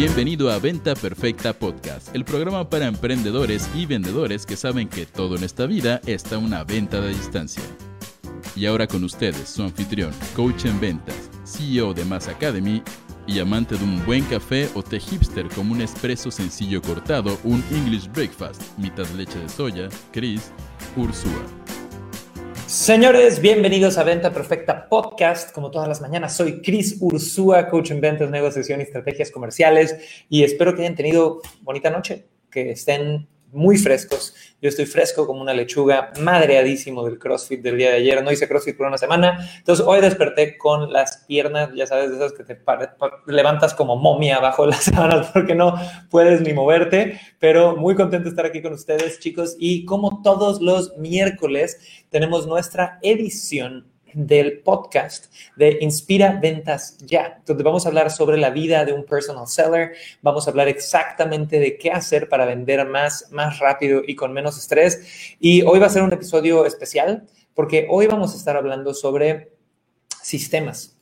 Bienvenido a Venta Perfecta Podcast, el programa para emprendedores y vendedores que saben que todo en esta vida está una venta de distancia. Y ahora con ustedes, su anfitrión, coach en ventas, CEO de Mass Academy y amante de un buen café o té hipster como un espresso sencillo cortado, un English breakfast, mitad leche de soya, Chris Ursúa. Señores, bienvenidos a Venta Perfecta Podcast. Como todas las mañanas, soy Chris Ursúa, coach en ventas, negociación y estrategias comerciales. Y espero que hayan tenido bonita noche, que estén muy frescos. Yo estoy fresco como una lechuga, madreadísimo del CrossFit del día de ayer. No hice CrossFit por una semana. Entonces hoy desperté con las piernas, ya sabes, de esas que te levantas como momia abajo las sábanas porque no puedes ni moverte. Pero muy contento de estar aquí con ustedes, chicos. Y como todos los miércoles, tenemos nuestra edición del podcast de Inspira Ventas Ya, donde vamos a hablar sobre la vida de un personal seller, vamos a hablar exactamente de qué hacer para vender más, más rápido y con menos estrés. Y hoy va a ser un episodio especial porque hoy vamos a estar hablando sobre sistemas.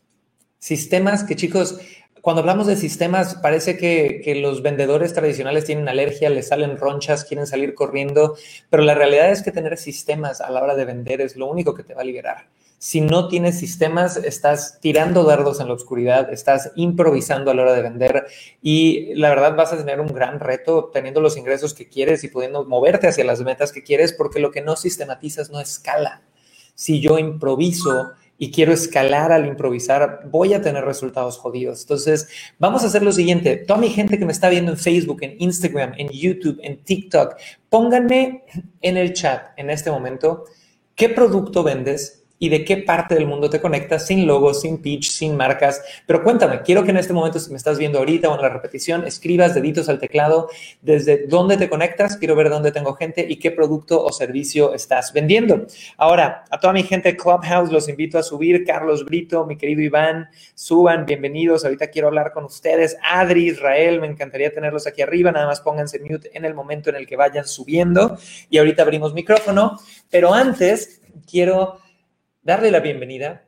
Sistemas que chicos, cuando hablamos de sistemas, parece que, que, los vendedores tradicionales tienen alergia, les salen ronchas, quieren salir corriendo, pero la realidad es que tener sistemas a la hora de vender es lo único que te va a liberar. Si no tienes sistemas, estás tirando dardos en la oscuridad, estás improvisando a la hora de vender y la verdad vas a tener un gran reto teniendo los ingresos que quieres y pudiendo moverte hacia las metas que quieres porque lo que no sistematizas no escala. Si yo improviso y quiero escalar al improvisar, voy a tener resultados jodidos. Entonces, vamos a hacer lo siguiente. Toda mi gente que me está viendo en Facebook, en Instagram, en YouTube, en TikTok, pónganme en el chat en este momento qué producto vendes, y de qué parte del mundo te conectas sin logos, sin pitch, sin marcas. Pero cuéntame, quiero que en este momento, si me estás viendo ahorita o en la repetición, escribas deditos al teclado desde dónde te conectas, quiero ver dónde tengo gente y qué producto o servicio estás vendiendo. Ahora, a toda mi gente Clubhouse los invito a subir. Carlos Brito, mi querido Iván, suban, bienvenidos. Ahorita quiero hablar con ustedes. Adri, Israel, me encantaría tenerlos aquí arriba. Nada más pónganse mute en el momento en el que vayan subiendo. Y ahorita abrimos micrófono. Pero antes, quiero darle la bienvenida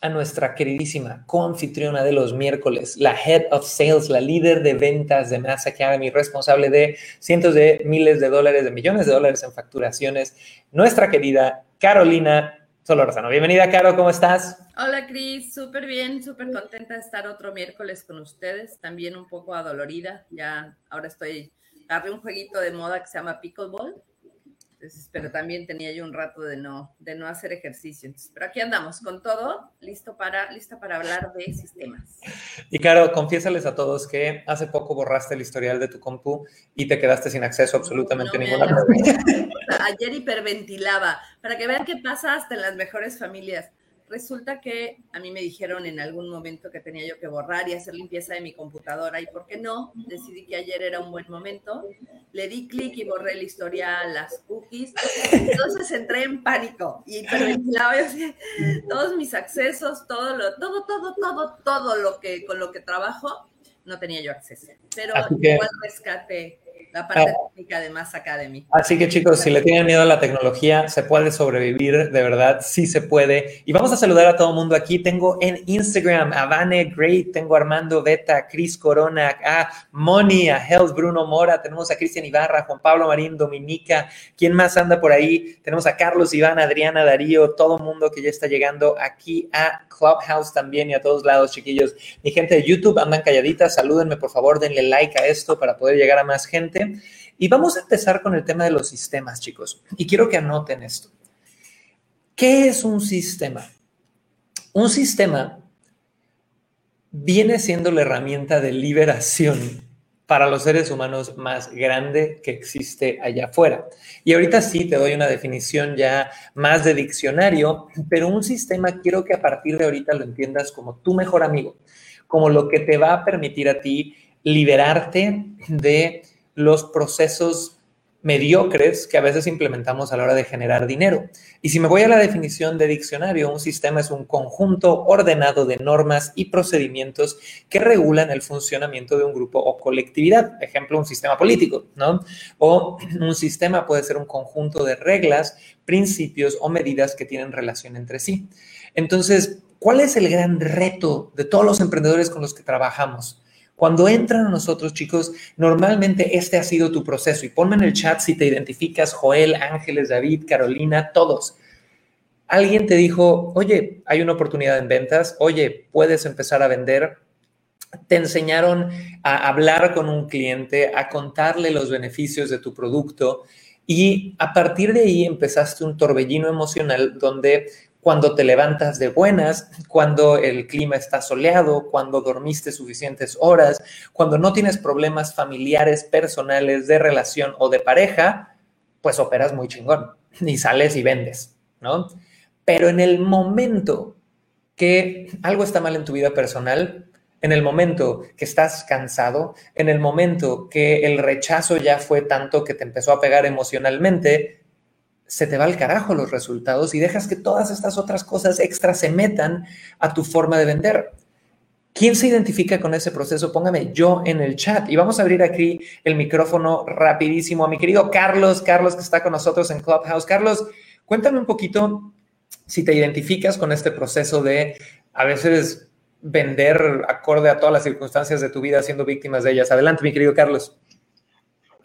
a nuestra queridísima coanfitriona de los miércoles, la Head of Sales, la líder de ventas de Mass Academy, responsable de cientos de miles de dólares, de millones de dólares en facturaciones, nuestra querida Carolina Solorzano. Bienvenida, Caro, ¿cómo estás? Hola, Cris, súper bien, súper contenta de estar otro miércoles con ustedes, también un poco adolorida, ya ahora estoy, agarré un jueguito de moda que se llama Pickleball, pero también tenía yo un rato de no, de no hacer ejercicio. pero aquí andamos con todo, listo para, lista para hablar de sistemas. Y claro, confiésales a todos que hace poco borraste el historial de tu compu y te quedaste sin acceso a absolutamente ninguna Ayer hiperventilaba, para que vean qué pasa hasta en las mejores familias. Resulta que a mí me dijeron en algún momento que tenía yo que borrar y hacer limpieza de mi computadora y por qué no, decidí que ayer era un buen momento, le di clic y borré el historial, las cookies, entonces entré en pánico y todos mis accesos, todo lo, todo, todo, todo, todo lo que con lo que trabajo no tenía yo acceso, pero igual rescate la parte ah. técnica de Mass Academy. Así que chicos, si le tienen miedo a la tecnología, se puede sobrevivir, de verdad, sí se puede. Y vamos a saludar a todo el mundo aquí. Tengo en Instagram a Vane Great, tengo a Armando Beta, Cris Corona, a Moni, a Health Bruno Mora, tenemos a Cristian Ibarra, Juan Pablo Marín, Dominica. ¿Quién más anda por ahí? Tenemos a Carlos, Iván, Adriana, Darío, todo el mundo que ya está llegando aquí a Clubhouse también y a todos lados, chiquillos. Mi gente de YouTube andan calladitas, salúdenme por favor, denle like a esto para poder llegar a más gente. Y vamos a empezar con el tema de los sistemas, chicos. Y quiero que anoten esto. ¿Qué es un sistema? Un sistema viene siendo la herramienta de liberación para los seres humanos más grande que existe allá afuera. Y ahorita sí te doy una definición ya más de diccionario, pero un sistema quiero que a partir de ahorita lo entiendas como tu mejor amigo, como lo que te va a permitir a ti liberarte de los procesos mediocres que a veces implementamos a la hora de generar dinero. Y si me voy a la definición de diccionario, un sistema es un conjunto ordenado de normas y procedimientos que regulan el funcionamiento de un grupo o colectividad. Ejemplo, un sistema político, ¿no? O un sistema puede ser un conjunto de reglas, principios o medidas que tienen relación entre sí. Entonces, ¿cuál es el gran reto de todos los emprendedores con los que trabajamos? Cuando entran a nosotros, chicos, normalmente este ha sido tu proceso. Y ponme en el chat si te identificas, Joel, Ángeles, David, Carolina, todos. Alguien te dijo, oye, hay una oportunidad en ventas, oye, puedes empezar a vender. Te enseñaron a hablar con un cliente, a contarle los beneficios de tu producto y a partir de ahí empezaste un torbellino emocional donde cuando te levantas de buenas, cuando el clima está soleado, cuando dormiste suficientes horas, cuando no tienes problemas familiares, personales, de relación o de pareja, pues operas muy chingón y sales y vendes, ¿no? Pero en el momento que algo está mal en tu vida personal, en el momento que estás cansado, en el momento que el rechazo ya fue tanto que te empezó a pegar emocionalmente, se te va al carajo los resultados y dejas que todas estas otras cosas extras se metan a tu forma de vender. ¿Quién se identifica con ese proceso? Póngame yo en el chat. Y vamos a abrir aquí el micrófono rapidísimo a mi querido Carlos, Carlos que está con nosotros en Clubhouse. Carlos, cuéntame un poquito si te identificas con este proceso de a veces vender acorde a todas las circunstancias de tu vida siendo víctimas de ellas. Adelante, mi querido Carlos.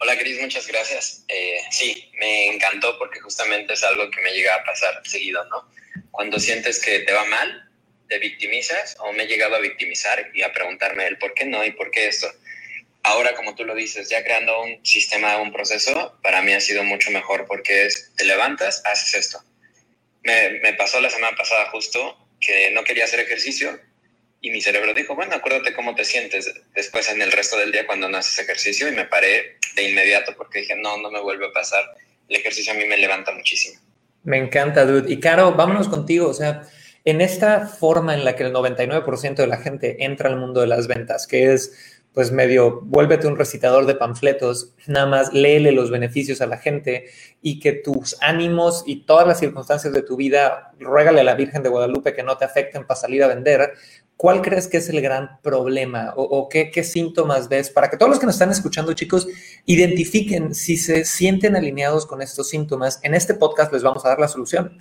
Hola, Cris, muchas gracias. Eh, sí, me encantó porque justamente es algo que me llega a pasar seguido, ¿no? Cuando sientes que te va mal, te victimizas o me he llegado a victimizar y a preguntarme el por qué no y por qué esto. Ahora, como tú lo dices, ya creando un sistema, un proceso, para mí ha sido mucho mejor porque es, te levantas, haces esto. Me, me pasó la semana pasada justo que no quería hacer ejercicio y mi cerebro dijo, bueno, acuérdate cómo te sientes después en el resto del día cuando no haces ejercicio y me paré de inmediato porque dije, no, no me vuelve a pasar. El ejercicio a mí me levanta muchísimo. Me encanta, dude. Y Caro, vámonos contigo. O sea, en esta forma en la que el 99% de la gente entra al mundo de las ventas, que es pues medio, vuélvete un recitador de panfletos, nada más léele los beneficios a la gente y que tus ánimos y todas las circunstancias de tu vida, ruégale a la Virgen de Guadalupe que no te afecten para salir a vender, ¿cuál crees que es el gran problema o, qué, síntomas ves para que todos los que nos están escuchando, chicos, identifiquen si se sienten alineados con estos síntomas? En este podcast les vamos a dar la solución.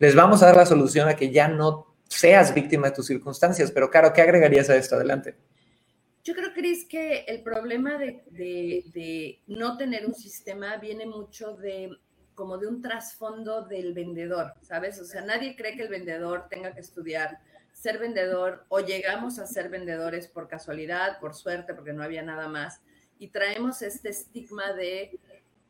Les vamos a dar la solución a que ya no seas víctima de tus circunstancias. Pero, Caro, ¿qué agregarías a esto? Adelante. Yo creo, Cris, que el problema de, de, no tener un sistema viene mucho de como de un trasfondo del vendedor, ¿sabes? O sea, nadie cree que el vendedor tenga que estudiar ser vendedor o llegamos a ser vendedores por casualidad, por suerte, porque no había nada más, y traemos este estigma de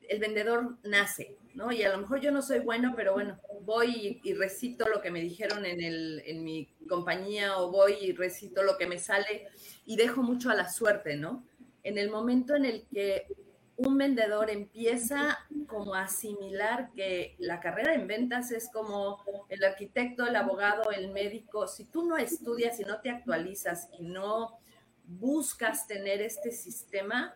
el vendedor nace, ¿no? Y a lo mejor yo no soy bueno, pero bueno, voy y, recito lo que me dijeron en, el, en mi compañía o voy y recito lo que me sale y dejo mucho a la suerte, ¿no? En el momento en el que un vendedor empieza como a asimilar que la carrera en ventas es como el arquitecto, el abogado, el médico. Si tú no estudias y no te actualizas y no buscas tener este sistema,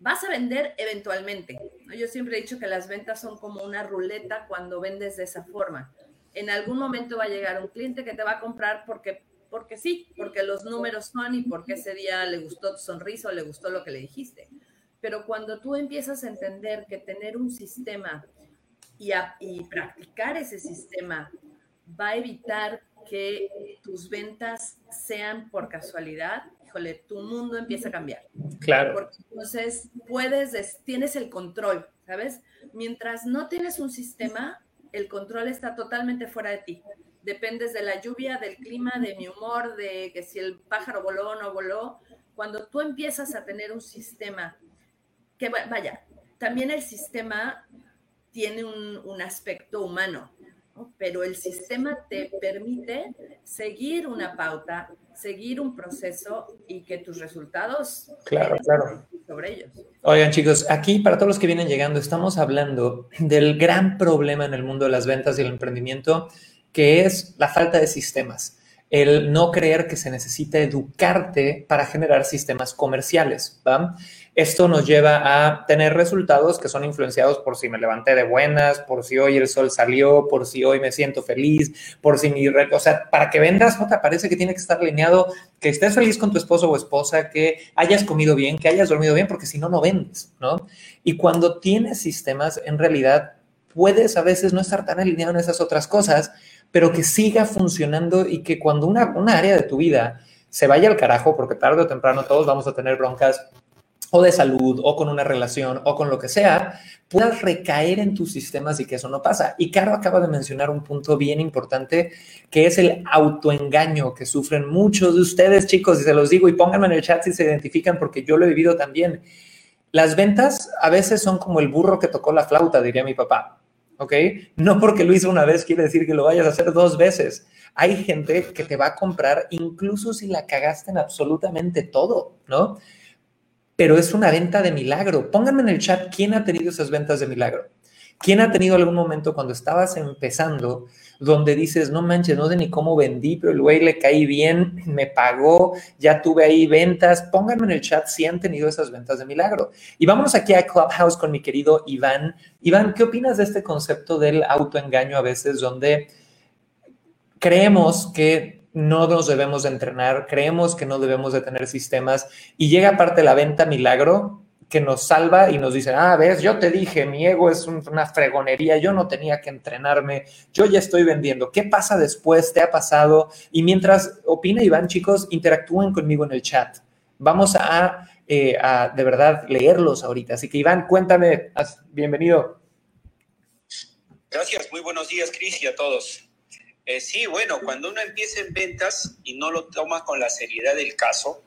vas a vender eventualmente. Yo siempre he dicho que las ventas son como una ruleta cuando vendes de esa forma. En algún momento va a llegar un cliente que te va a comprar porque, porque sí, porque los números son y porque ese día le gustó tu sonrisa o le gustó lo que le dijiste pero cuando tú empiezas a entender que tener un sistema y, y practicar ese sistema va a evitar que tus ventas sean por casualidad, híjole, tu mundo empieza a cambiar. Claro. Porque entonces puedes, tienes el control, ¿sabes? Mientras no tienes un sistema, el control está totalmente fuera de ti. Dependes de la lluvia, del clima, de mi humor, de que si el pájaro voló o no voló. Cuando tú empiezas a tener un sistema que vaya, también el sistema tiene un, aspecto humano, pero el sistema te permite seguir una pauta, seguir un proceso y que tus resultados claro, claro. sobre ellos. Oigan chicos, aquí para todos los que vienen llegando, estamos hablando del gran problema en el mundo de las ventas y el emprendimiento, que es la falta de sistemas el no creer que se necesita educarte para generar sistemas comerciales. ¿va? Esto nos lleva a tener resultados que son influenciados por si me levanté de buenas, por si hoy el sol salió, por si hoy me siento feliz, por si mi... O sea, para que vendas, ¿no te parece que tiene que estar alineado que estés feliz con tu esposo o esposa, que hayas comido bien, que hayas dormido bien, porque si no, no vendes, ¿no? Y cuando tienes sistemas, en realidad puedes a veces no estar tan alineado en esas otras cosas, pero que siga funcionando y que cuando una, una área de tu vida se vaya al carajo, porque tarde o temprano todos vamos a tener broncas o de salud o con una relación o con lo que sea, puedas recaer en tus sistemas y que eso no pasa. Y Caro acaba de mencionar un punto bien importante que es el autoengaño que sufren muchos de ustedes, chicos, y se los digo y pónganme en el chat si se identifican porque yo lo he vivido también. Las ventas a veces son como el burro que tocó la flauta, diría mi papá. ¿Ok? No porque lo hizo una vez quiere decir que lo vayas a hacer dos veces. Hay gente que te va a comprar incluso si la cagaste en absolutamente todo, ¿no? pero es una venta de milagro. Pónganme en el chat quién ha tenido esas ventas de milagro. ¿Quién ha tenido algún momento cuando estabas empezando donde dices, no manches, no sé ni cómo vendí, pero el güey le caí bien, me pagó, ya tuve ahí ventas? Pónganme en el chat si han tenido esas ventas de milagro. Y vámonos aquí a Clubhouse con mi querido Iván. Iván, ¿qué opinas de este concepto del autoengaño a veces donde creemos que no nos debemos de entrenar, creemos que no debemos de tener sistemas y llega aparte la venta milagro que nos salva y nos dice, ah, ves, yo te dije, mi ego es una fregonería, yo no tenía que entrenarme, yo ya estoy vendiendo. ¿Qué pasa después? ¿Te ha pasado? Y mientras opina Iván, chicos, interactúen conmigo en el chat. Vamos a, eh, de verdad leerlos ahorita. Así que Iván, cuéntame, bienvenido. Gracias, muy buenos días, Cris, y a todos. Eh, sí, bueno, cuando uno empieza en ventas y no lo toma con la seriedad del caso,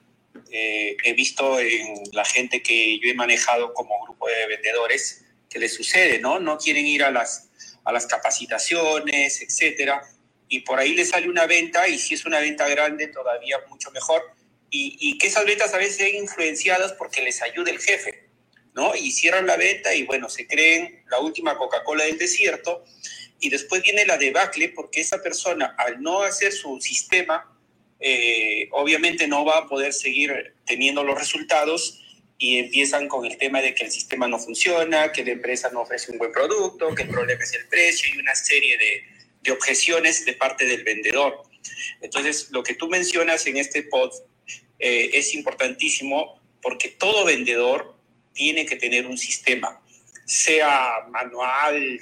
eh, he visto en la gente que yo he manejado como grupo de vendedores que les sucede, ¿no? No quieren ir a las, a las capacitaciones, etcétera, y por ahí les sale una venta, y si es una venta grande, todavía mucho mejor, y, y que esas ventas a veces sean influenciadas porque les ayude el jefe, ¿no? Y cierran la venta y bueno, se creen la última Coca-Cola del desierto, y después viene la debacle porque esa persona al no hacer su sistema, eh, obviamente no va a poder seguir teniendo los resultados y empiezan con el tema de que el sistema no funciona, que la empresa no ofrece un buen producto, que el problema es el precio y una serie de, objeciones de parte del vendedor. Entonces, lo que tú mencionas en este pod eh, es importantísimo porque todo vendedor tiene que tener un sistema, sea manual,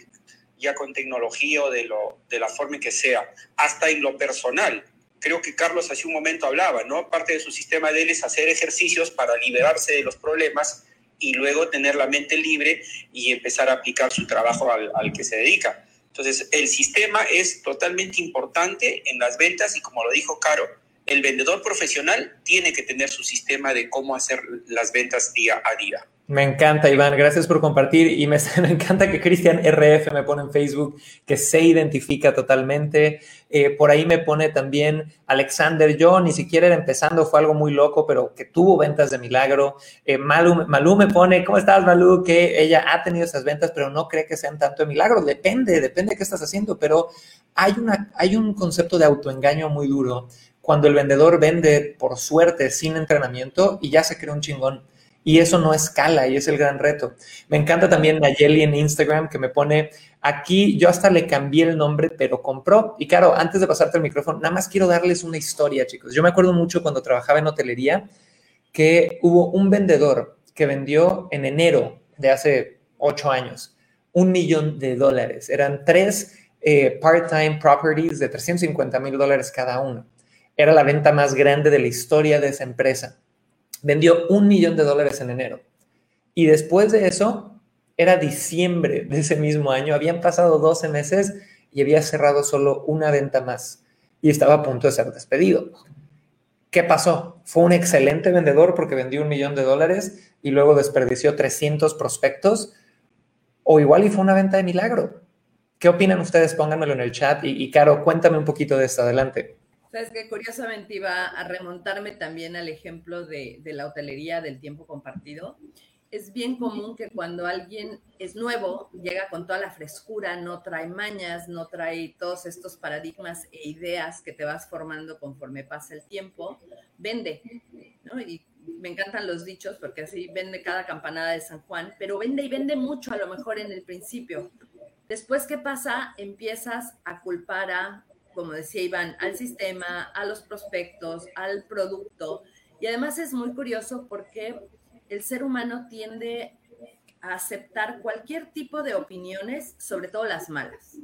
ya con tecnología o de, lo, de la forma que sea, hasta en lo personal. Creo que Carlos hace un momento hablaba, ¿no? Parte de su sistema de él es hacer ejercicios para liberarse de los problemas y luego tener la mente libre y empezar a aplicar su trabajo al, al que se dedica. Entonces, el sistema es totalmente importante en las ventas y como lo dijo Caro, el vendedor profesional tiene que tener su sistema de cómo hacer las ventas día a día. Me encanta, Iván. Gracias por compartir. Y me, encanta que Cristian RF me pone en Facebook que se identifica totalmente. Eh, por ahí me pone también Alexander. Yo ni siquiera era empezando, fue algo muy loco, pero que tuvo ventas de milagro. Eh, Malú me pone, ¿cómo estás, Malú? Que ella ha tenido esas ventas, pero no cree que sean tanto de milagro. Depende, depende de qué estás haciendo. Pero hay, una, hay un concepto de autoengaño muy duro cuando el vendedor vende por suerte sin entrenamiento y ya se cree un chingón y eso no escala y es el gran reto. Me encanta también Nayeli en Instagram que me pone, aquí yo hasta le cambié el nombre, pero compró. Y claro, antes de pasarte el micrófono, nada más quiero darles una historia, chicos. Yo me acuerdo mucho cuando trabajaba en hotelería que hubo un vendedor que vendió en enero de hace ocho años un millón de dólares. Eran tres eh, part-time properties de 350 mil dólares cada uno. Era la venta más grande de la historia de esa empresa vendió un millón de dólares en enero. Y después de eso, era diciembre de ese mismo año, habían pasado 12 meses y había cerrado solo una venta más y estaba a punto de ser despedido. ¿Qué pasó? Fue un excelente vendedor porque vendió un millón de dólares y luego desperdició 300 prospectos o igual y fue una venta de milagro. ¿Qué opinan ustedes? Pónganmelo en el chat y, Caro, cuéntame un poquito de esto. Adelante. Sabes que curiosamente iba a remontarme también al ejemplo de, la hotelería del tiempo compartido. Es bien común que cuando alguien es nuevo, llega con toda la frescura, no trae mañas, no trae todos estos paradigmas e ideas que te vas formando conforme pasa el tiempo, vende, ¿no? Y me encantan los dichos porque así vende cada campanada de San Juan, pero vende y vende mucho a lo mejor en el principio. Después, ¿qué pasa? Empiezas a culpar a como decía Iván, al sistema, a los prospectos, al producto. Y además es muy curioso porque el ser humano tiende a aceptar cualquier tipo de opiniones, sobre todo las malas.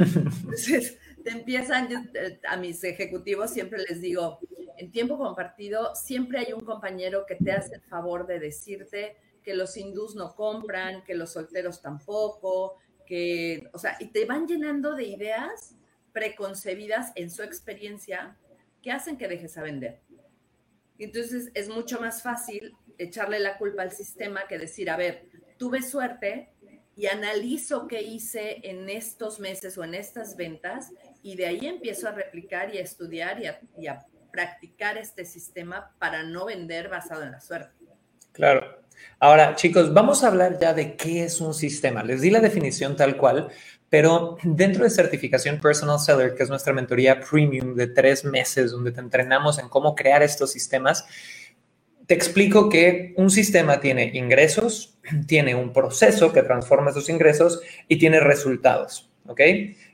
Entonces, te empiezan, eh, a mis ejecutivos siempre les digo, en tiempo compartido siempre hay un compañero que te hace el favor de decirte que los hindús no compran, que los solteros tampoco, que, o sea, y te van llenando de ideas preconcebidas en su experiencia que hacen que dejes a vender. Entonces es mucho más fácil echarle la culpa al sistema que decir, a ver, tuve suerte y analizo qué hice en estos meses o en estas ventas y de ahí empiezo a replicar y a estudiar y a, y a practicar este sistema para no vender basado en la suerte. Claro. Ahora, chicos, vamos a hablar ya de qué es un sistema. Les di la definición tal cual, pero dentro de certificación Personal Seller, que es nuestra mentoría premium de tres meses, donde te entrenamos en cómo crear estos sistemas, te explico que un sistema tiene ingresos, tiene un proceso que transforma esos ingresos y tiene resultados. ¿Ok?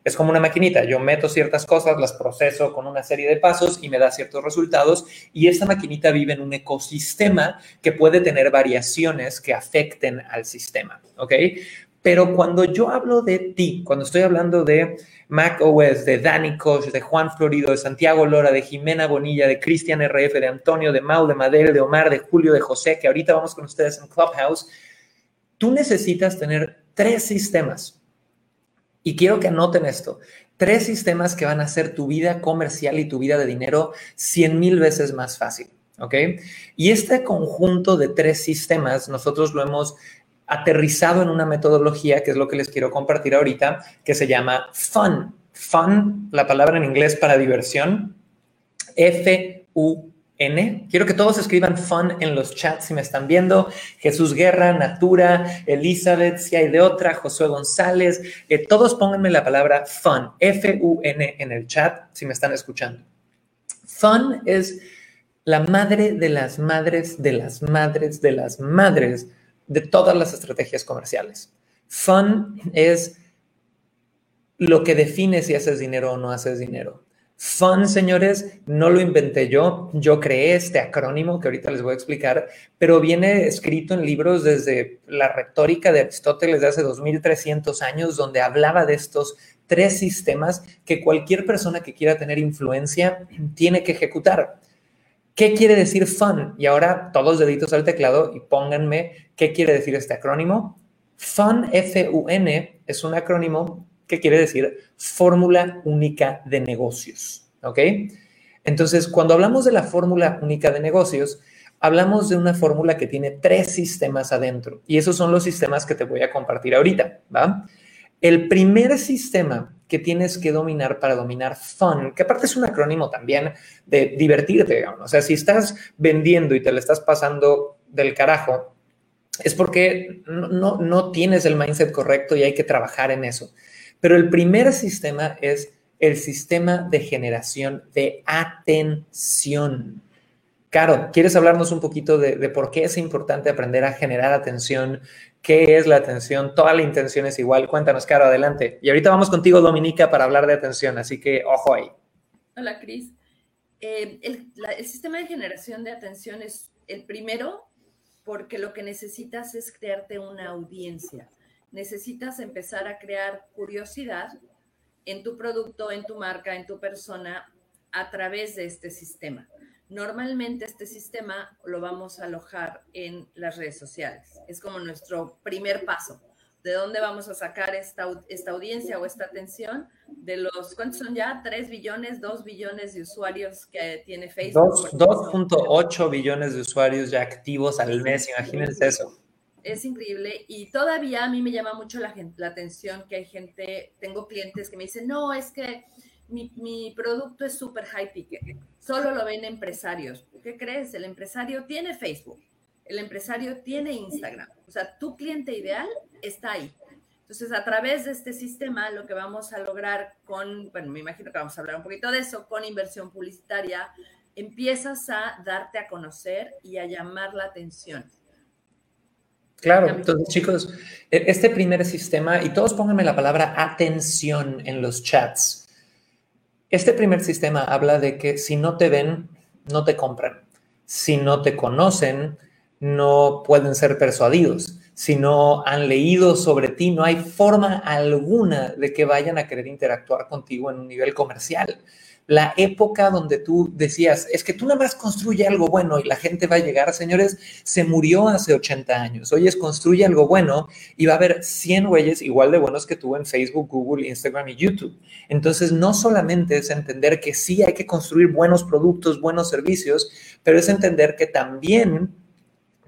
Es como una maquinita. Yo meto ciertas cosas, las proceso con una serie de pasos y me da ciertos resultados. Y esta maquinita vive en un ecosistema que puede tener variaciones que afecten al sistema. ¿Ok? Pero cuando yo hablo de ti, cuando estoy hablando de Mac OS, de Dani Koch, de Juan Florido, de Santiago Lora, de Jimena Bonilla, de Cristian RF, de Antonio, de Mau, de Madel, de Omar, de Julio, de José, que ahorita vamos con ustedes en Clubhouse, tú necesitas tener tres sistemas. Y quiero que anoten esto. Tres sistemas que van a hacer tu vida comercial y tu vida de dinero 100 mil veces más fácil. ¿Ok? Y este conjunto de tres sistemas nosotros lo hemos aterrizado en una metodología, que es lo que les quiero compartir ahorita, que se llama FUN. FUN, la palabra en inglés para diversión, F-U-N. Quiero que todos escriban FUN en los chats si me están viendo. Jesús Guerra, Natura, Elizabeth, si hay de otra, Josué González. Eh, todos pónganme la palabra FUN, F-U-N en el chat si me están escuchando. FUN es la madre de las madres de las madres de las madres de todas las estrategias comerciales. Fun es lo que define si haces dinero o no haces dinero. Fun, señores, no lo inventé yo, yo creé este acrónimo que ahorita les voy a explicar, pero viene escrito en libros desde la retórica de Aristóteles de hace 2300 años, donde hablaba de estos tres sistemas que cualquier persona que quiera tener influencia tiene que ejecutar. ¿Qué quiere decir FUN? Y ahora todos deditos al teclado y pónganme qué quiere decir este acrónimo. FUN, F-U-N, es un acrónimo que quiere decir Fórmula Única de Negocios. ¿Ok? Entonces, cuando hablamos de la Fórmula Única de Negocios, hablamos de una fórmula que tiene tres sistemas adentro. Y esos son los sistemas que te voy a compartir ahorita. El primer sistema que tienes que dominar para dominar fun, que aparte es un acrónimo también de divertirte, O sea, si estás vendiendo y te le estás pasando del carajo, es porque no, no tienes el mindset correcto y hay que trabajar en eso. Pero el primer sistema es el sistema de generación de atención. Caro, ¿quieres hablarnos un poquito de, por qué es importante aprender a generar atención ¿Qué es la atención? Toda la intención es igual. Cuéntanos, Caro, adelante. Y ahorita vamos contigo, Dominica, para hablar de atención, así que ojo ahí. Hola, Cris. Eh, el, el sistema de generación de atención es el primero porque lo que necesitas es crearte una audiencia. Necesitas empezar a crear curiosidad en tu producto, en tu marca, en tu persona a través de este sistema. Normalmente este sistema lo vamos a alojar en las redes sociales. Es como nuestro primer paso. ¿De dónde vamos a sacar esta, esta audiencia o esta atención? De los, ¿cuántos son ya? ¿3 billones, 2 billones de usuarios que tiene Facebook? 2.8 billones de usuarios ya activos al mes, imagínense eso. Es increíble y todavía a mí me llama mucho la, la atención que hay gente, tengo clientes que me dicen, no, es que mi, producto es súper high ticket, solo lo ven empresarios. ¿Qué crees? El empresario tiene Facebook, el empresario tiene Instagram, o sea, tu cliente ideal está ahí. Entonces, a través de este sistema, lo que vamos a lograr con, bueno, me imagino que vamos a hablar un poquito de eso, con inversión publicitaria, empiezas a darte a conocer y a llamar la atención. Claro, entonces chicos, e-, este primer sistema, y todos pónganme la palabra atención en los chats. Este primer sistema habla de que si no te ven, no te compran. Si no te conocen, no pueden ser persuadidos. si no han leído sobre ti, no hay forma alguna de que vayan a querer interactuar contigo en un nivel comercial la época donde tú decías, es que tú nada más construye algo bueno y la gente va a llegar, señores, se murió hace 80 años. Hoy es construye algo bueno y va a haber 100 güeyes igual de buenos que tú en Facebook, Google, Instagram y YouTube. Entonces, no solamente es entender que sí hay que construir buenos productos, buenos servicios, pero es entender que también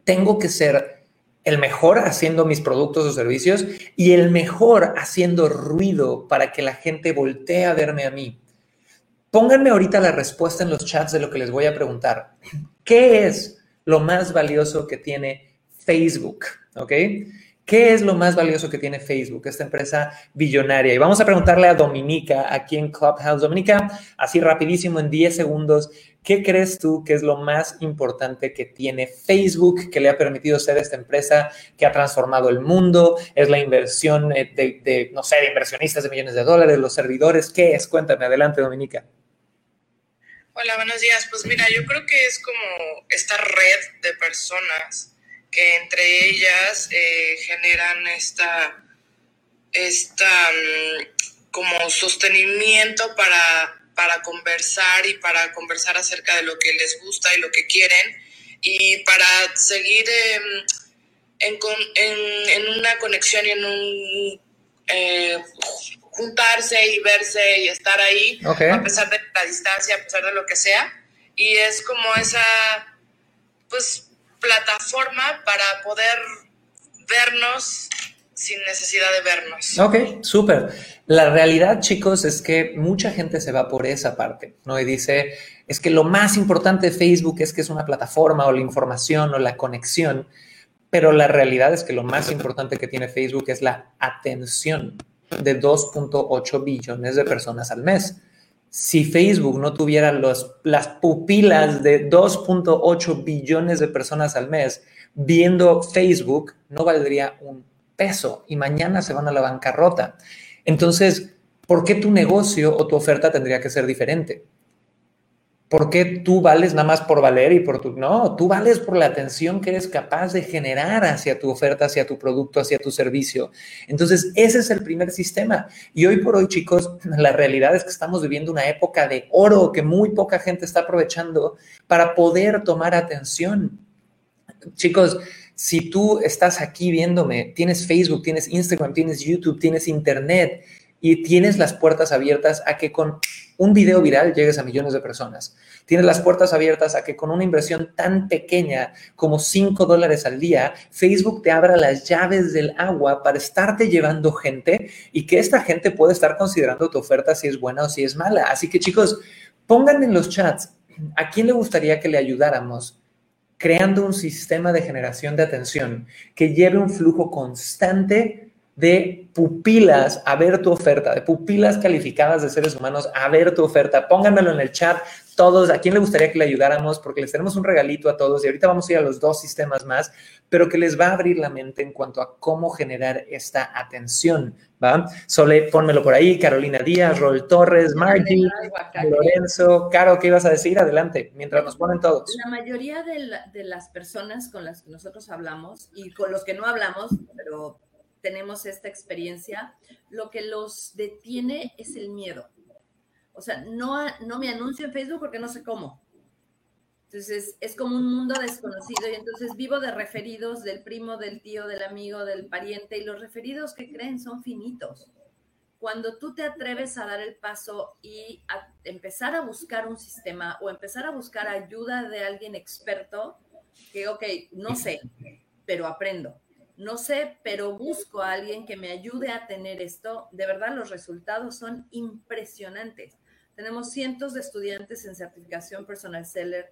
tengo que ser el mejor haciendo mis productos o servicios y el mejor haciendo ruido para que la gente voltee a verme a mí. Pónganme ahorita la respuesta en los chats de lo que les voy a preguntar. ¿Qué es lo más valioso que tiene Facebook? ¿Ok? ¿Qué es lo más valioso que tiene Facebook, esta empresa billonaria? Y vamos a preguntarle a Dominica aquí en Clubhouse. Dominica, así rapidísimo, en 10 segundos, ¿qué crees tú que es lo más importante que tiene Facebook, que le ha permitido ser esta empresa que ha transformado el mundo? ¿Es la inversión de, de no sé, de inversionistas de millones de dólares, los servidores? ¿Qué es? Cuéntame, adelante, Dominica. Hola, buenos días. Pues mira, yo creo que es como esta red de personas que entre ellas eh, generan esta, esta mm, como sostenimiento para, para conversar y para conversar acerca de lo que les gusta y lo que quieren y para seguir em, en, en, en, una conexión y en un eh, juntarse y verse y estar ahí, a pesar de la distancia, a pesar de lo que sea. Y es como esa, pues, plataforma para poder vernos sin necesidad de vernos. Ok, súper. La realidad, chicos, es que mucha gente se va por esa parte, ¿no? Y dice, es que lo más importante de Facebook es que es una plataforma o la información o la conexión, pero la realidad es que lo más importante que tiene Facebook es la atención de 2.8 billones de personas al mes. Si Facebook no tuviera los, las pupilas de 2.8 billones de personas al mes viendo Facebook, no valdría un peso y mañana se van a la bancarrota. Entonces, ¿por qué tu negocio o tu oferta tendría que ser diferente? ¿Por qué tú vales nada más por valer y por tu... No, tú vales por la atención que eres capaz de generar hacia tu oferta, hacia tu producto, hacia tu servicio. Entonces, ese es el primer sistema. Y hoy por hoy, chicos, la realidad es que estamos viviendo una época de oro que muy poca gente está aprovechando para poder tomar atención. Chicos, si tú estás aquí viéndome, tienes Facebook, tienes Instagram, tienes YouTube, tienes Internet, y tienes las puertas abiertas a que con un video viral llegues a millones de personas. Tienes las puertas abiertas a que con una inversión tan pequeña como 5 dólares al día, Facebook te abra las llaves del agua para estarte llevando gente y que esta gente pueda estar considerando tu oferta si es buena o si es mala. Así que chicos, pongan en los chats a quién le gustaría que le ayudáramos creando un sistema de generación de atención que lleve un flujo constante de pupilas a ver tu oferta, de pupilas calificadas de seres humanos a ver tu oferta. Pónganmelo en el chat todos, a quién le gustaría que le ayudáramos, porque les tenemos un regalito a todos y ahorita vamos a ir a los dos sistemas más, pero que les va a abrir la mente en cuanto a cómo generar esta atención, ¿va? Sole, pónmelo por ahí, Carolina Díaz, Rol Torres, Margie, Lorenzo, Caro, ¿qué ibas a decir? Adelante, mientras nos ponen todos. La mayoría de, de las personas con las que nosotros hablamos y con los que no hablamos, pero tenemos esta experiencia, lo que los detiene es el miedo. O sea, no, no me anuncio en Facebook porque no sé cómo. Entonces, es como un mundo desconocido y entonces vivo de referidos del primo, del tío, del amigo, del pariente y los referidos que creen son finitos. Cuando tú te atreves a dar el paso y a empezar a buscar un sistema o empezar a buscar ayuda de alguien experto, que, ok, no sé, pero aprendo no sé, pero busco a alguien que me ayude a tener esto. De verdad, los resultados son impresionantes. Tenemos cientos de estudiantes en certificación personal seller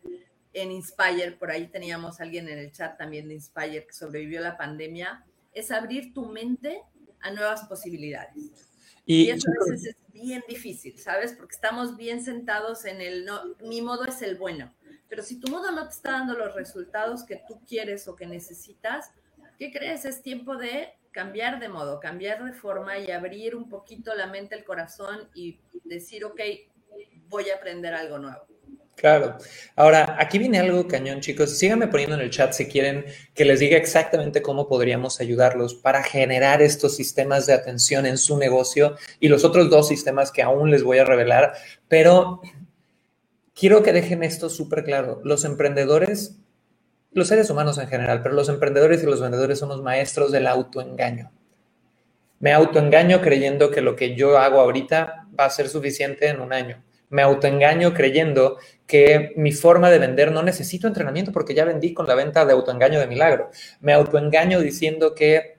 en Inspire. Por ahí teníamos alguien en el chat también de Inspire que sobrevivió a la pandemia. Es abrir tu mente a nuevas posibilidades. Y, eso a veces es bien difícil, ¿sabes? Porque estamos bien sentados en el, no, mi modo es el bueno. Pero si tu modo no te está dando los resultados que tú quieres o que necesitas, ¿qué crees? Es tiempo de cambiar de modo, cambiar de forma y abrir un poquito la mente, el corazón y decir, ok, voy a aprender algo nuevo. Claro. Ahora, aquí viene algo cañón, chicos. Síganme poniendo en el chat si quieren que les diga exactamente cómo podríamos ayudarlos para generar estos sistemas de atención en su negocio y los otros dos sistemas que aún les voy a revelar. Pero quiero que dejen esto súper claro. Los emprendedores, los seres humanos en general, pero los emprendedores y los vendedores somos maestros del autoengaño. Me autoengaño creyendo que lo que yo hago ahorita va a ser suficiente en un año me autoengaño creyendo que mi forma de vender no necesito entrenamiento porque ya vendí con la venta de autoengaño de milagro. Me autoengaño diciendo que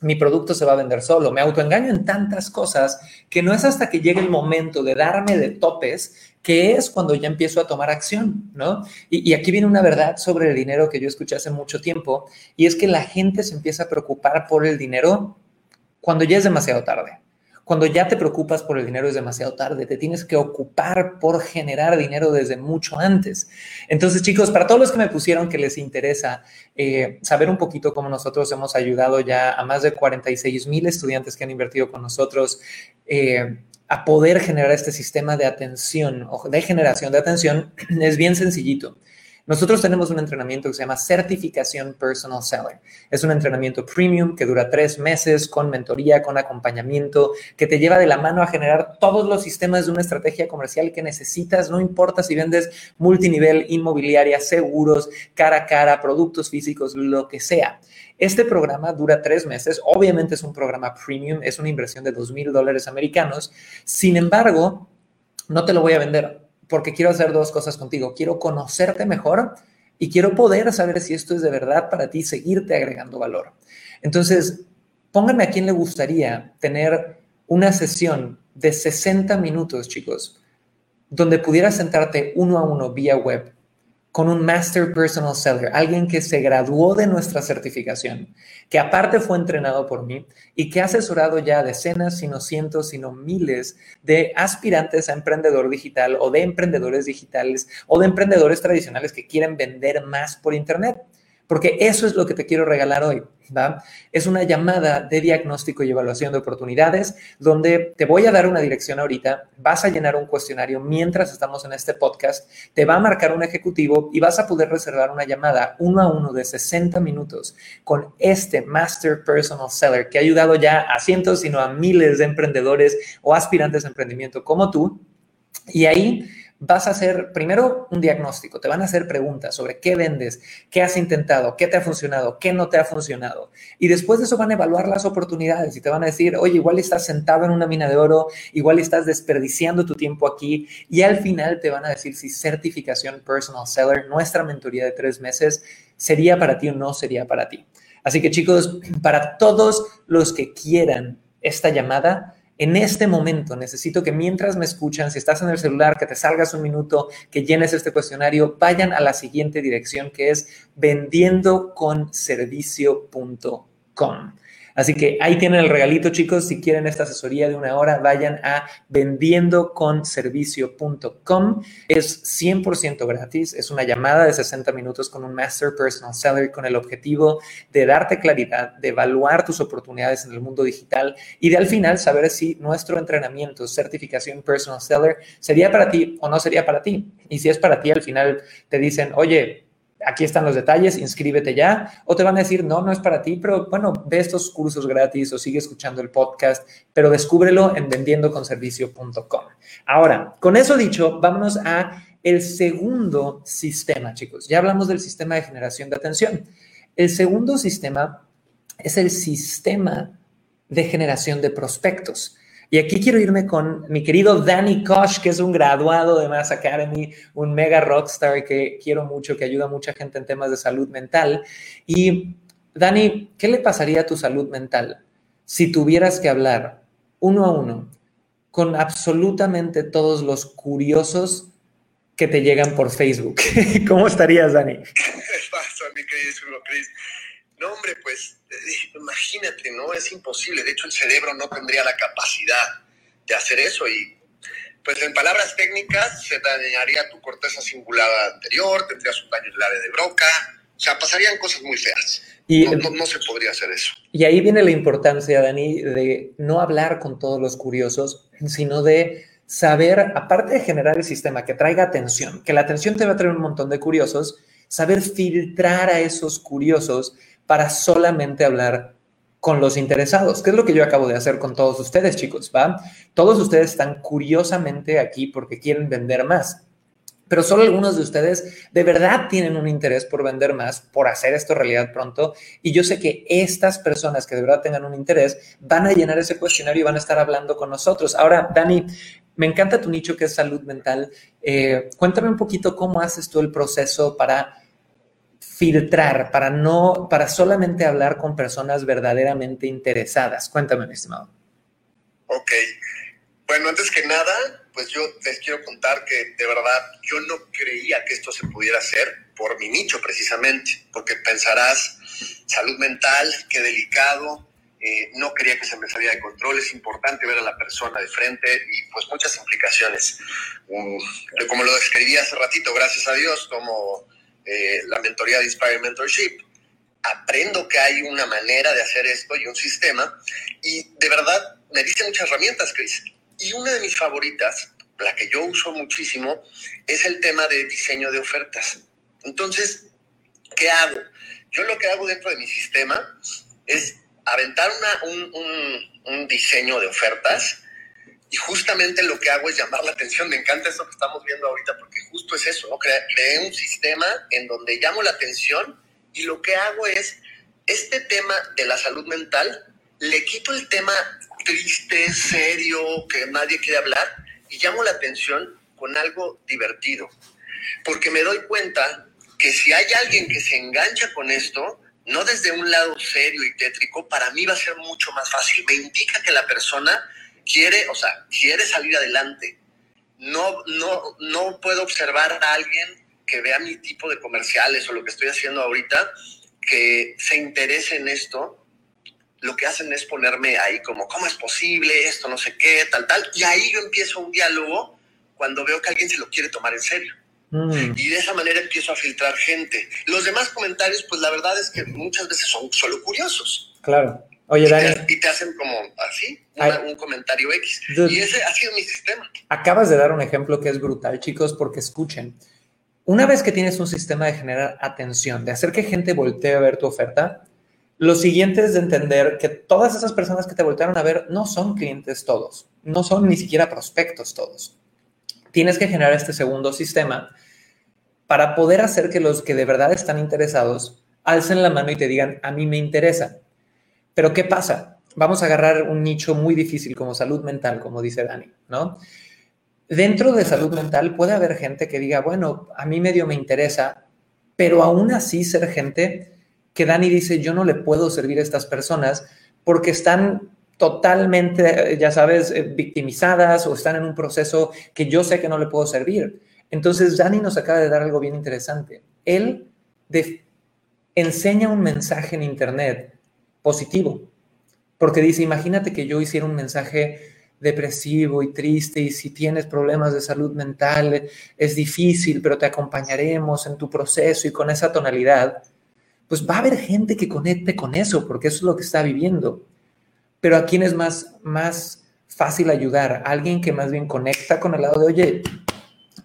mi producto se va a vender solo. Me autoengaño en tantas cosas que no es hasta que llegue el momento de darme de topes que es cuando ya empiezo a tomar acción, ¿no? Y, aquí viene una verdad sobre el dinero que yo escuché hace mucho tiempo, y es que la gente se empieza a preocupar por el dinero cuando ya es demasiado tarde. Cuando ya te preocupas por el dinero es demasiado tarde, te tienes que ocupar por generar dinero desde mucho antes. Entonces, chicos, para todos los que me pusieron que les interesa eh, saber un poquito cómo nosotros hemos ayudado ya a más de 46 mil estudiantes que han invertido con nosotros eh, a poder generar este sistema de atención o de generación de atención, es bien sencillito. Nosotros tenemos un entrenamiento que se llama Certificación Personal Seller. Es un entrenamiento premium que dura tres meses con mentoría, con acompañamiento, que te lleva de la mano a generar todos los sistemas de una estrategia comercial que necesitas, no importa si vendes multinivel, inmobiliaria, seguros, cara a cara, productos físicos, lo que sea. Este programa dura tres meses, obviamente es un programa premium, es una inversión de dos mil dólares americanos, sin embargo, no te lo voy a vender porque quiero hacer dos cosas contigo. Quiero conocerte mejor y quiero poder saber si esto es de verdad para ti, seguirte agregando valor. Entonces, pónganme a quién le gustaría tener una sesión de 60 minutos, chicos, donde pudieras sentarte uno a uno vía web con un Master Personal Seller, alguien que se graduó de nuestra certificación, que aparte fue entrenado por mí y que ha asesorado ya decenas, sino cientos, sino miles de aspirantes a emprendedor digital o de emprendedores digitales o de emprendedores tradicionales que quieren vender más por Internet porque eso es lo que te quiero regalar hoy, ¿va? Es una llamada de diagnóstico y evaluación de oportunidades donde te voy a dar una dirección ahorita, vas a llenar un cuestionario mientras estamos en este podcast, te va a marcar un ejecutivo y vas a poder reservar una llamada uno a uno de 60 minutos con este Master Personal Seller que ha ayudado ya a cientos, sino a miles de emprendedores o aspirantes a emprendimiento como tú. Y ahí vas a hacer primero un diagnóstico, te van a hacer preguntas sobre qué vendes, qué has intentado, qué te ha funcionado, qué no te ha funcionado. Y después de eso van a evaluar las oportunidades y te van a decir, oye, igual estás sentado en una mina de oro, igual estás desperdiciando tu tiempo aquí y al final te van a decir si certificación personal seller, nuestra mentoría de tres meses, sería para ti o no sería para ti. Así que chicos, para todos los que quieran esta llamada, en este momento necesito que mientras me escuchan, si estás en el celular, que te salgas un minuto, que llenes este cuestionario, vayan a la siguiente dirección que es vendiendoconservicio.com. Así que ahí tienen el regalito, chicos. Si quieren esta asesoría de una hora, vayan a vendiendoconservicio.com. Es 100% gratis. Es una llamada de 60 minutos con un Master Personal Seller con el objetivo de darte claridad, de evaluar tus oportunidades en el mundo digital y de al final saber si nuestro entrenamiento, certificación Personal Seller, sería para ti o no sería para ti. Y si es para ti, al final te dicen, oye, aquí están los detalles, inscríbete ya, o te van a decir, no, no es para ti, pero bueno, ve estos cursos gratis o sigue escuchando el podcast, pero descúbrelo en vendiendoconservicio.com. Ahora, con eso dicho, vámonos a el segundo sistema, chicos. Ya hablamos del sistema de generación de atención. El segundo sistema es el sistema de generación de prospectos. Y aquí quiero irme con mi querido Danny Kosh, que es un graduado de Mass Academy, un mega rockstar que quiero mucho, que ayuda a mucha gente en temas de salud mental. Y Danny, ¿qué le pasaría a tu salud mental si tuvieras que hablar uno a uno con absolutamente todos los curiosos que te llegan por Facebook? ¿Cómo estarías, Dani? ¿Qué pasa, mi querido? No, hombre, pues imagínate, ¿no? Es imposible. De hecho, el cerebro no tendría la capacidad de hacer eso y, pues en palabras técnicas, se dañaría tu corteza cingulada anterior, tendrías un daño en el área de broca, o sea, pasarían cosas muy feas. Y, no, no, se podría hacer eso. Y ahí viene la importancia, Dani, de no hablar con todos los curiosos, sino de saber, aparte de generar el sistema que traiga atención, que la atención te va a traer un montón de curiosos, saber filtrar a esos curiosos para solamente hablar con los interesados, que es lo que yo acabo de hacer con todos ustedes, chicos, ¿va? Todos ustedes están curiosamente aquí porque quieren vender más pero solo algunos de ustedes de verdad tienen un interés por vender más, por hacer esto realidad pronto. Y yo sé que estas personas que de verdad tengan un interés van a llenar ese cuestionario y van a estar hablando con nosotros. Ahora, Dani, me encanta tu nicho que es salud mental. Eh, cuéntame un poquito cómo haces tú el proceso para filtrar, para no, para solamente hablar con personas verdaderamente interesadas. Cuéntame, mi estimado. Ok. Bueno, antes que nada, pues yo les quiero contar que de verdad yo no creía que esto se pudiera hacer por mi nicho precisamente, porque pensarás, salud mental, qué delicado, eh, no quería que se me saliera de control, es importante ver a la persona de frente y pues muchas implicaciones. como lo describí hace ratito, gracias a Dios, como eh, la mentoría de Inspire Mentorship, aprendo que hay una manera de hacer esto y un sistema y de verdad me dice muchas herramientas, Chris y una de mis favoritas, la que yo uso muchísimo, es el tema de diseño de ofertas. Entonces, ¿qué hago? Yo lo que hago dentro de mi sistema es aventar un, diseño de ofertas y justamente lo que hago es llamar la atención. Me encanta esto que estamos viendo ahorita porque justo es eso, ¿no? creé un sistema en donde llamo la atención y lo que hago es este tema de la salud mental, le quito el tema triste, serio, que nadie quiere hablar, y llamo la atención con algo divertido. Porque me doy cuenta que si hay alguien que se engancha con esto, no desde un lado serio y tétrico, para mí va a ser mucho más fácil. Me indica que la persona quiere, o sea, quiere salir adelante. No, no, no puedo observar a alguien que vea mi tipo de comerciales o lo que estoy haciendo ahorita, que se interese en esto lo que hacen es ponerme ahí como, ¿cómo es posible esto, no sé qué, tal, tal? Y ahí yo empiezo un diálogo cuando veo que alguien se lo quiere tomar en serio. Mm. Y de esa manera empiezo a filtrar gente. Los demás comentarios, pues la verdad es que muchas veces son solo curiosos. Claro. Oye, y Dani. Te, y te hacen como así, un comentario X. y ese ha sido mi sistema. Acabas de dar un ejemplo que es brutal, chicos, porque escuchen. Una vez que tienes un sistema de generar atención, de hacer que gente voltee a ver tu oferta, lo siguiente es de entender que todas esas personas que te voltearon a ver no son clientes todos, no son ni siquiera prospectos todos. Tienes que generar este segundo sistema para poder hacer que los que de verdad están interesados alcen la mano y te digan, a mí me interesa. Pero ¿qué pasa? Vamos a agarrar un nicho muy difícil como salud mental, como dice Dani, ¿no? Dentro de salud mental puede haber gente que diga, bueno, a mí medio me interesa, pero aún así ser gente que Dani dice, yo no le puedo servir a estas personas porque están totalmente, ya sabes, eh, victimizadas o están en un proceso que yo sé que no le puedo servir. Entonces, Dani nos acaba de dar algo bien interesante. Él enseña un mensaje en Internet positivo, porque dice, imagínate que yo hiciera un mensaje depresivo y triste y si tienes problemas de salud mental es difícil, pero te acompañaremos en tu proceso y con esa tonalidad pues va a haber gente que conecte con eso, porque eso es lo que está viviendo. Pero a quién es más, más fácil ayudar? alguien que más bien conecta con el lado de, oye,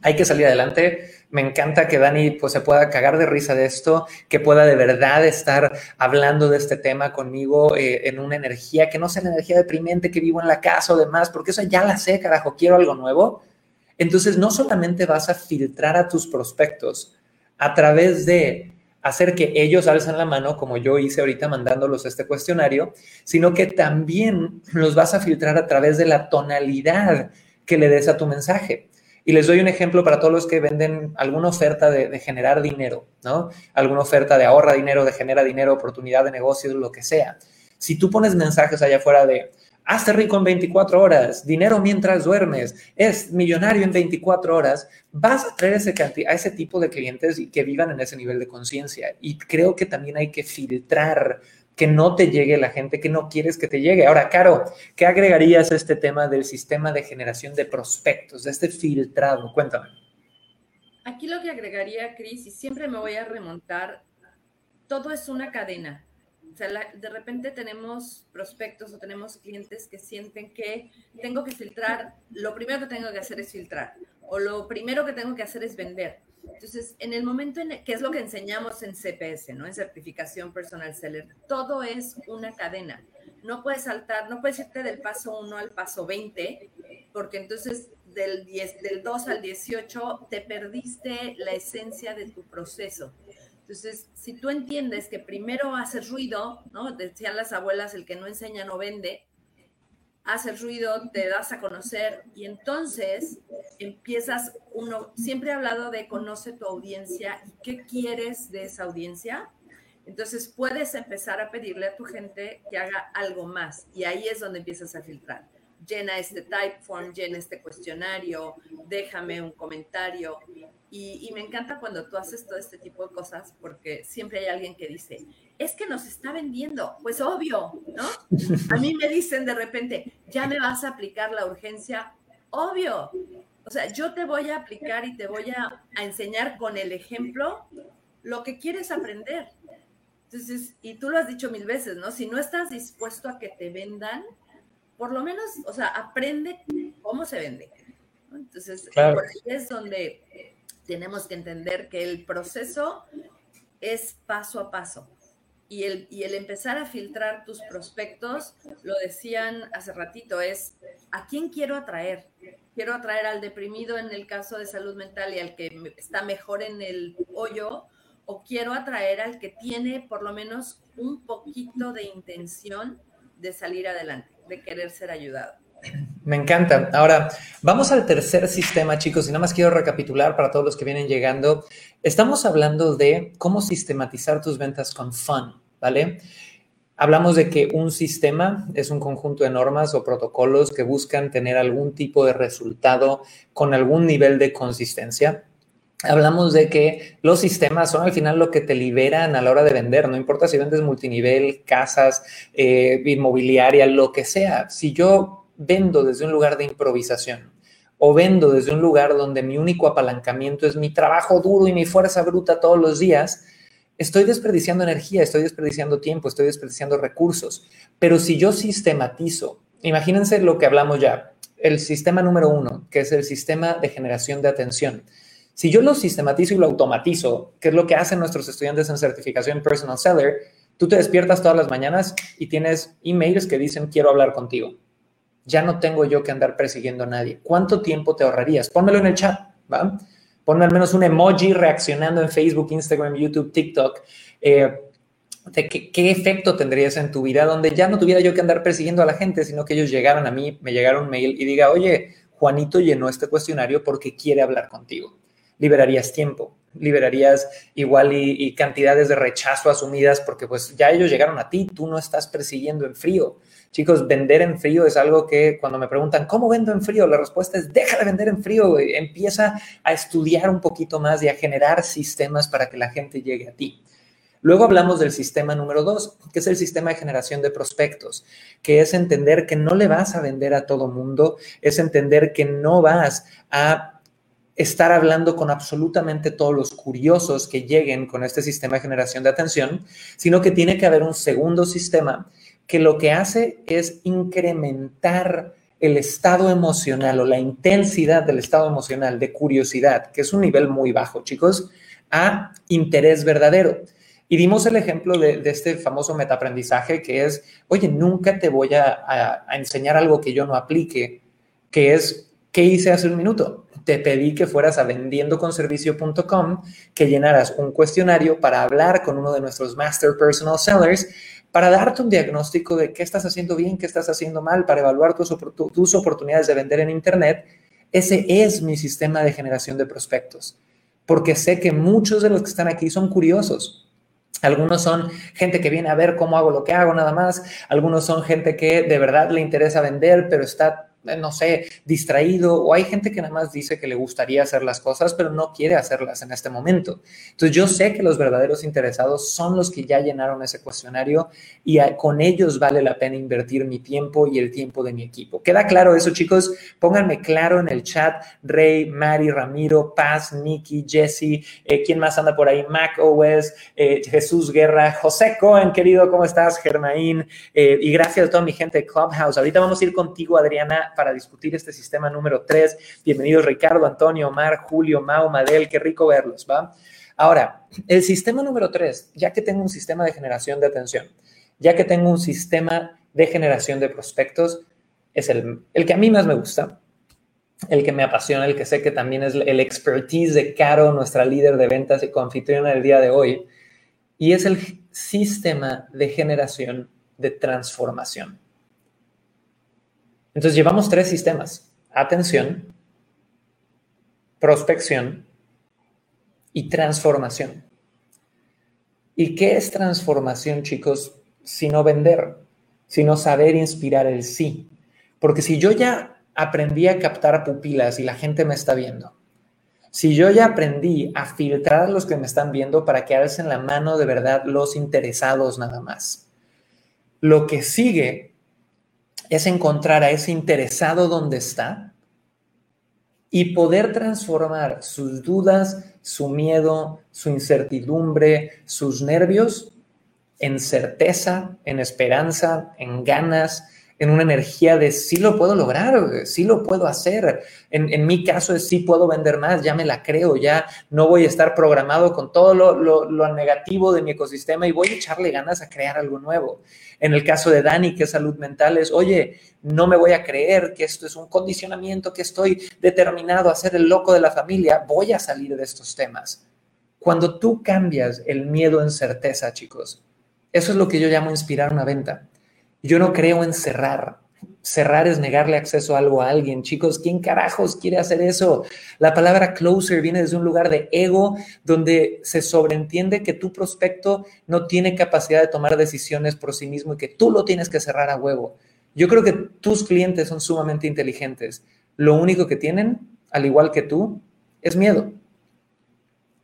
hay que salir adelante. Me encanta que Dani pues, se pueda cagar de risa de esto, que pueda de verdad estar hablando de este tema conmigo eh, en una energía que no sea la energía deprimente que vivo en la casa o demás, porque eso ya la sé, carajo, quiero algo nuevo. Entonces, no solamente vas a filtrar a tus prospectos a través de hacer que ellos alzan la mano, como yo hice ahorita mandándolos este cuestionario, sino que también los vas a filtrar a través de la tonalidad que le des a tu mensaje. Y les doy un ejemplo para todos los que venden alguna oferta de, generar dinero, ¿no? Alguna oferta de ahorra dinero, de genera dinero, oportunidad de negocio, lo que sea. Si tú pones mensajes allá afuera de, hazte rico en 24 horas, dinero mientras duermes, es millonario en 24 horas, vas a traer ese a ese tipo de clientes que vivan en ese nivel de conciencia. Y creo que también hay que filtrar que no te llegue la gente que no quieres que te llegue. Ahora, Caro, ¿qué agregarías a este tema del sistema de generación de prospectos, de este filtrado? Cuéntame. Aquí lo que agregaría, Cris, y siempre me voy a remontar, todo es una cadena O sea, de repente tenemos prospectos o tenemos clientes que sienten que tengo que filtrar, lo primero que tengo que hacer es filtrar, o lo primero que tengo que hacer es vender. Entonces, en el momento en que es lo que enseñamos en CPS, ¿no? En certificación personal seller, todo es una cadena. No puedes saltar, no puedes irte del paso 1 al paso 20, porque entonces del, 10, del 2 al 18 te perdiste la esencia de tu proceso. Entonces, si tú entiendes que primero haces ruido, ¿no? Decían las abuelas, el que no enseña no vende, haces ruido, te das a conocer y entonces empiezas, uno, siempre he hablado de conoce tu audiencia y qué quieres de esa audiencia. Entonces puedes empezar a pedirle a tu gente que haga algo más y ahí es donde empiezas a filtrar. Llena este typeform, llena este cuestionario, déjame un comentario. Y, y me encanta cuando tú haces todo este tipo de cosas porque siempre hay alguien que dice, es que nos está vendiendo. Pues obvio, ¿no? A mí me dicen de repente, ya me vas a aplicar la urgencia. Obvio. O sea, yo te voy a aplicar y te voy a, enseñar con el ejemplo lo que quieres aprender. Entonces, y tú lo has dicho mil veces, ¿no? Si no estás dispuesto a que te vendan, por lo menos, o sea, aprende cómo se vende. Entonces, por ahí es donde tenemos que entender que el proceso es paso a paso y el, y el empezar a filtrar tus prospectos, lo decían hace ratito, es a quién quiero atraer. Quiero atraer al deprimido en el caso de salud mental y al que está mejor en el hoyo, o quiero atraer al que tiene por lo menos un poquito de intención de salir adelante, de querer ser ayudado. Me encanta. Ahora, vamos al tercer sistema, chicos, y nada más quiero recapitular para todos los que vienen llegando. Estamos hablando de cómo sistematizar tus ventas con fun, ¿vale? Hablamos de que un sistema es un conjunto de normas o protocolos que buscan tener algún tipo de resultado con algún nivel de consistencia. Hablamos de que los sistemas son al final lo que te liberan a la hora de vender, no importa si vendes multinivel, casas, eh, inmobiliaria, lo que sea. Si yo vendo desde un lugar de improvisación o vendo desde un lugar donde mi único apalancamiento es mi trabajo duro y mi fuerza bruta todos los días, estoy desperdiciando energía, estoy desperdiciando tiempo, estoy desperdiciando recursos. Pero si yo sistematizo, imagínense lo que hablamos ya, el sistema número uno, que es el sistema de generación de atención. Si yo lo sistematizo y lo automatizo, que es lo que hacen nuestros estudiantes en certificación Personal Seller, tú te despiertas todas las mañanas y tienes emails que dicen quiero hablar contigo ya no tengo yo que andar persiguiendo a nadie. ¿Cuánto tiempo te ahorrarías? Pónmelo en el chat, ¿va? Ponme al menos un emoji reaccionando en Facebook, Instagram, YouTube, TikTok. Eh, qué, qué, efecto tendrías en tu vida donde ya no tuviera yo que andar persiguiendo a la gente, sino que ellos llegaran a mí, me llegara un mail y diga, oye, Juanito llenó este cuestionario porque quiere hablar contigo. Liberarías tiempo, liberarías igual y, cantidades de rechazo asumidas porque pues ya ellos llegaron a ti, tú no estás persiguiendo en frío. Chicos, vender en frío es algo que cuando me preguntan, ¿cómo vendo en frío? La respuesta es, deja de vender en frío, empieza a estudiar un poquito más y a generar sistemas para que la gente llegue a ti. Luego hablamos del sistema número dos, que es el sistema de generación de prospectos, que es entender que no le vas a vender a todo mundo, es entender que no vas a estar hablando con absolutamente todos los curiosos que lleguen con este sistema de generación de atención, sino que tiene que haber un segundo sistema que lo que hace es incrementar el estado emocional o la intensidad del estado emocional de curiosidad, que es un nivel muy bajo, chicos, a interés verdadero. Y dimos el ejemplo de, este famoso metaaprendizaje que es, oye, nunca te voy a, a enseñar algo que yo no aplique, que es, ¿qué hice hace un minuto? Te pedí que fueras a vendiendoconservicio.com, que llenaras un cuestionario para hablar con uno de nuestros Master Personal Sellers para darte un diagnóstico de qué estás haciendo bien, qué estás haciendo mal, para evaluar tus, tus oportunidades de vender en Internet, ese es mi sistema de generación de prospectos. Porque sé que muchos de los que están aquí son curiosos. Algunos son gente que viene a ver cómo hago lo que hago nada más. Algunos son gente que de verdad le interesa vender, pero está no sé, distraído, o hay gente que nada más dice que le gustaría hacer las cosas, pero no quiere hacerlas en este momento. Entonces yo sé que los verdaderos interesados son los que ya llenaron ese cuestionario y con ellos vale la pena invertir mi tiempo y el tiempo de mi equipo. ¿Queda claro eso, chicos? Pónganme claro en el chat, Rey, Mari, Ramiro, Paz, Nikki, Jesse, eh, ¿quién más anda por ahí? Mac OS, eh, Jesús Guerra, José Cohen, querido, ¿cómo estás? Germaín, y gracias a toda mi gente de Clubhouse. Ahorita vamos a ir contigo, Adriana, para discutir este sistema número 3. Bienvenidos Ricardo, Antonio, Omar, Julio, Mao, Madel, qué rico verlos, ¿va? Ahora, el sistema número 3, ya que tengo un sistema de generación de atención, ya que tengo un sistema de generación de prospectos, es el, el que a mí más me gusta, el que me apasiona, el que sé que también es el expertise de Caro, nuestra líder de ventas y confitriona del día de hoy, y es el sistema de generación de transformación. Entonces llevamos tres sistemas, atención, prospección y transformación. ¿Y qué es transformación, chicos? Sino vender, sino saber inspirar el sí. Porque si yo ya aprendí a captar pupilas y la gente me está viendo, si yo ya aprendí a filtrar a los que me están viendo para que alcen la mano de verdad los interesados nada más, lo que sigue es encontrar a ese interesado donde está y poder transformar sus dudas, su miedo, su incertidumbre, sus nervios en certeza, en esperanza, en ganas, en una energía de sí lo puedo lograr, sí lo puedo hacer. En, mi caso es sí puedo vender más, ya me la creo, ya no voy a estar programado con todo lo, negativo de mi ecosistema y voy a echarle ganas a crear algo nuevo. En el caso de Dani, que es salud mental, es, oye, no me voy a creer que esto es un condicionamiento, que estoy determinado a ser el loco de la familia, voy a salir de estos temas. Cuando tú cambias el miedo en certeza, chicos, eso es lo que yo llamo inspirar una venta yo no creo en cerrar. Cerrar es negarle acceso a algo a alguien. Chicos, ¿quién carajos quiere hacer eso? La palabra closer viene desde un lugar de ego donde se sobreentiende que tu prospecto no tiene capacidad de tomar decisiones por sí mismo y que tú lo tienes que cerrar a huevo. Yo creo que tus clientes son sumamente inteligentes. Lo único que tienen, al igual que tú, es miedo.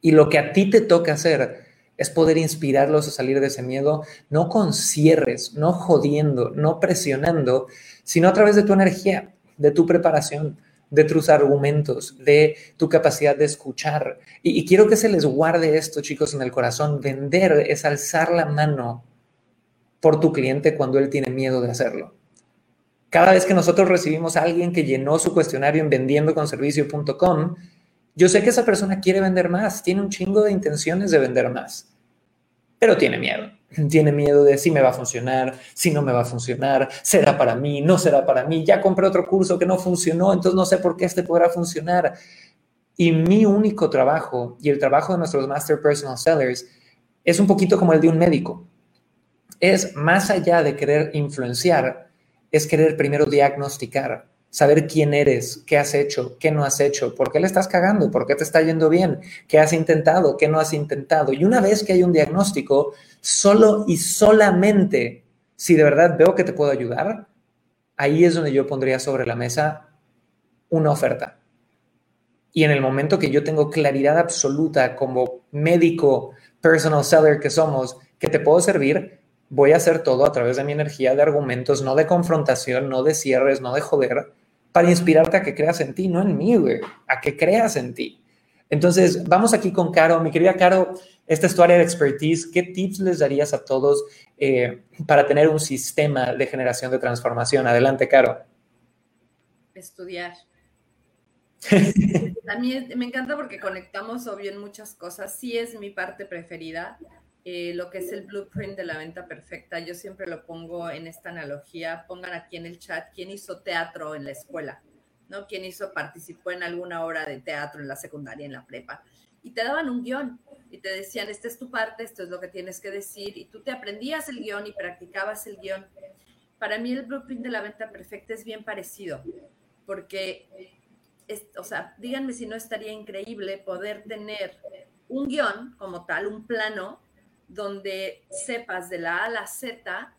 Y lo que a ti te toca hacer es poder inspirarlos a salir de ese miedo, no con cierres, no jodiendo, no presionando, sino a través de tu energía, de tu preparación, de tus argumentos, de tu capacidad de escuchar. Y, quiero que se les guarde esto, chicos, en el corazón. Vender es alzar la mano por tu cliente cuando él tiene miedo de hacerlo. Cada vez que nosotros recibimos a alguien que llenó su cuestionario en vendiendoconservicio.com, yo sé que esa persona quiere vender más, tiene un chingo de intenciones de vender más, pero tiene miedo. Tiene miedo de si me va a funcionar, si no me va a funcionar, será para mí, no será para mí, ya compré otro curso que no funcionó, entonces no sé por qué este podrá funcionar. Y mi único trabajo y el trabajo de nuestros Master Personal Sellers es un poquito como el de un médico. Es más allá de querer influenciar, es querer primero diagnosticar saber quién eres, qué has hecho, qué no has hecho, por qué le estás cagando, por qué te está yendo bien, qué has intentado, qué no has intentado. Y una vez que hay un diagnóstico, solo y solamente si de verdad veo que te puedo ayudar, ahí es donde yo pondría sobre la mesa una oferta. Y en el momento que yo tengo claridad absoluta como médico, personal seller que somos, que te puedo servir, voy a hacer todo a través de mi energía de argumentos, no de confrontación, no de cierres, no de joder, para inspirarte a que creas en ti, no en mí, güey, a que creas en ti. Entonces, vamos aquí con Caro. Mi querida Caro, esta es tu área de expertise. ¿Qué tips les darías a todos eh, para tener un sistema de generación de transformación? Adelante, Caro. Estudiar. a mí me encanta porque conectamos obvio en muchas cosas. Sí es mi parte preferida. Eh, lo que es el blueprint de la venta perfecta. Yo siempre lo pongo en esta analogía. Pongan aquí en el chat quién hizo teatro en la escuela, ¿no? Quién hizo, participó en alguna obra de teatro en la secundaria, en la prepa. Y te daban un guion y te decían, esta es tu parte, esto es lo que tienes que decir. Y tú te aprendías el guion y practicabas el guion. Para mí el blueprint de la venta perfecta es bien parecido, porque, o sea, díganme si no estaría increíble poder tener un guion como tal, un plano donde sepas de la A a la Z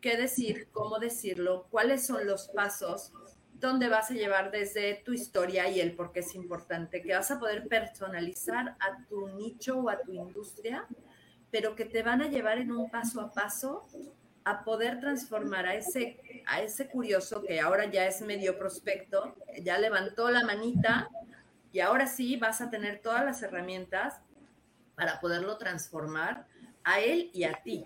qué decir, cómo decirlo, cuáles son los pasos donde vas a llevar desde tu historia y el por qué es importante, que vas a poder personalizar a tu nicho o a tu industria, pero que te van a llevar en un paso a paso a poder transformar a ese, a ese curioso que ahora ya es medio prospecto, ya levantó la manita y ahora sí vas a tener todas las herramientas para poderlo transformar a él y a ti.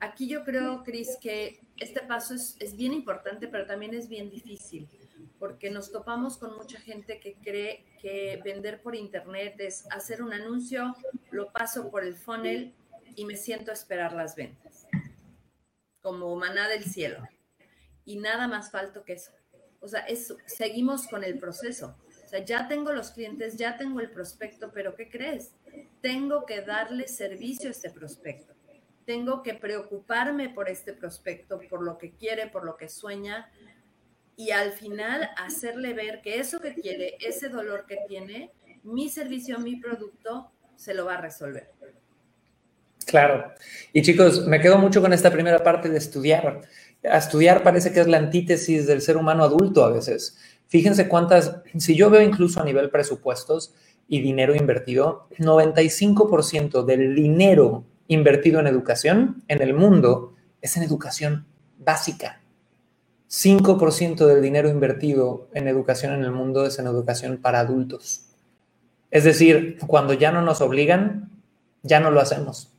Aquí yo creo, Cris, que este paso es, bien importante, pero también es bien difícil, porque nos topamos con mucha gente que cree que vender por internet es hacer un anuncio, lo paso por el funnel y me siento a esperar las ventas, como maná del cielo. Y nada más falto que eso. O sea, seguimos con el proceso. O sea, ya tengo los clientes, ya tengo el prospecto, pero ¿qué crees? Tengo que darle servicio a este prospecto tengo que preocuparme por este prospecto, por lo que quiere, por lo que sueña, y al final hacerle ver que eso que quiere, ese dolor que tiene, mi servicio, mi producto, se lo va a resolver. Claro. Y chicos, me quedo mucho con esta primera parte de estudiar. estudiar parece que es la antítesis del ser humano adulto a veces. Fíjense cuántas, si yo veo incluso a nivel presupuestos y dinero invertido, 95% del dinero invertido en educación en el mundo es en educación básica. 5% del dinero invertido en educación en el mundo es en educación para adultos. Es decir, cuando ya no nos obligan, ya no lo hacemos.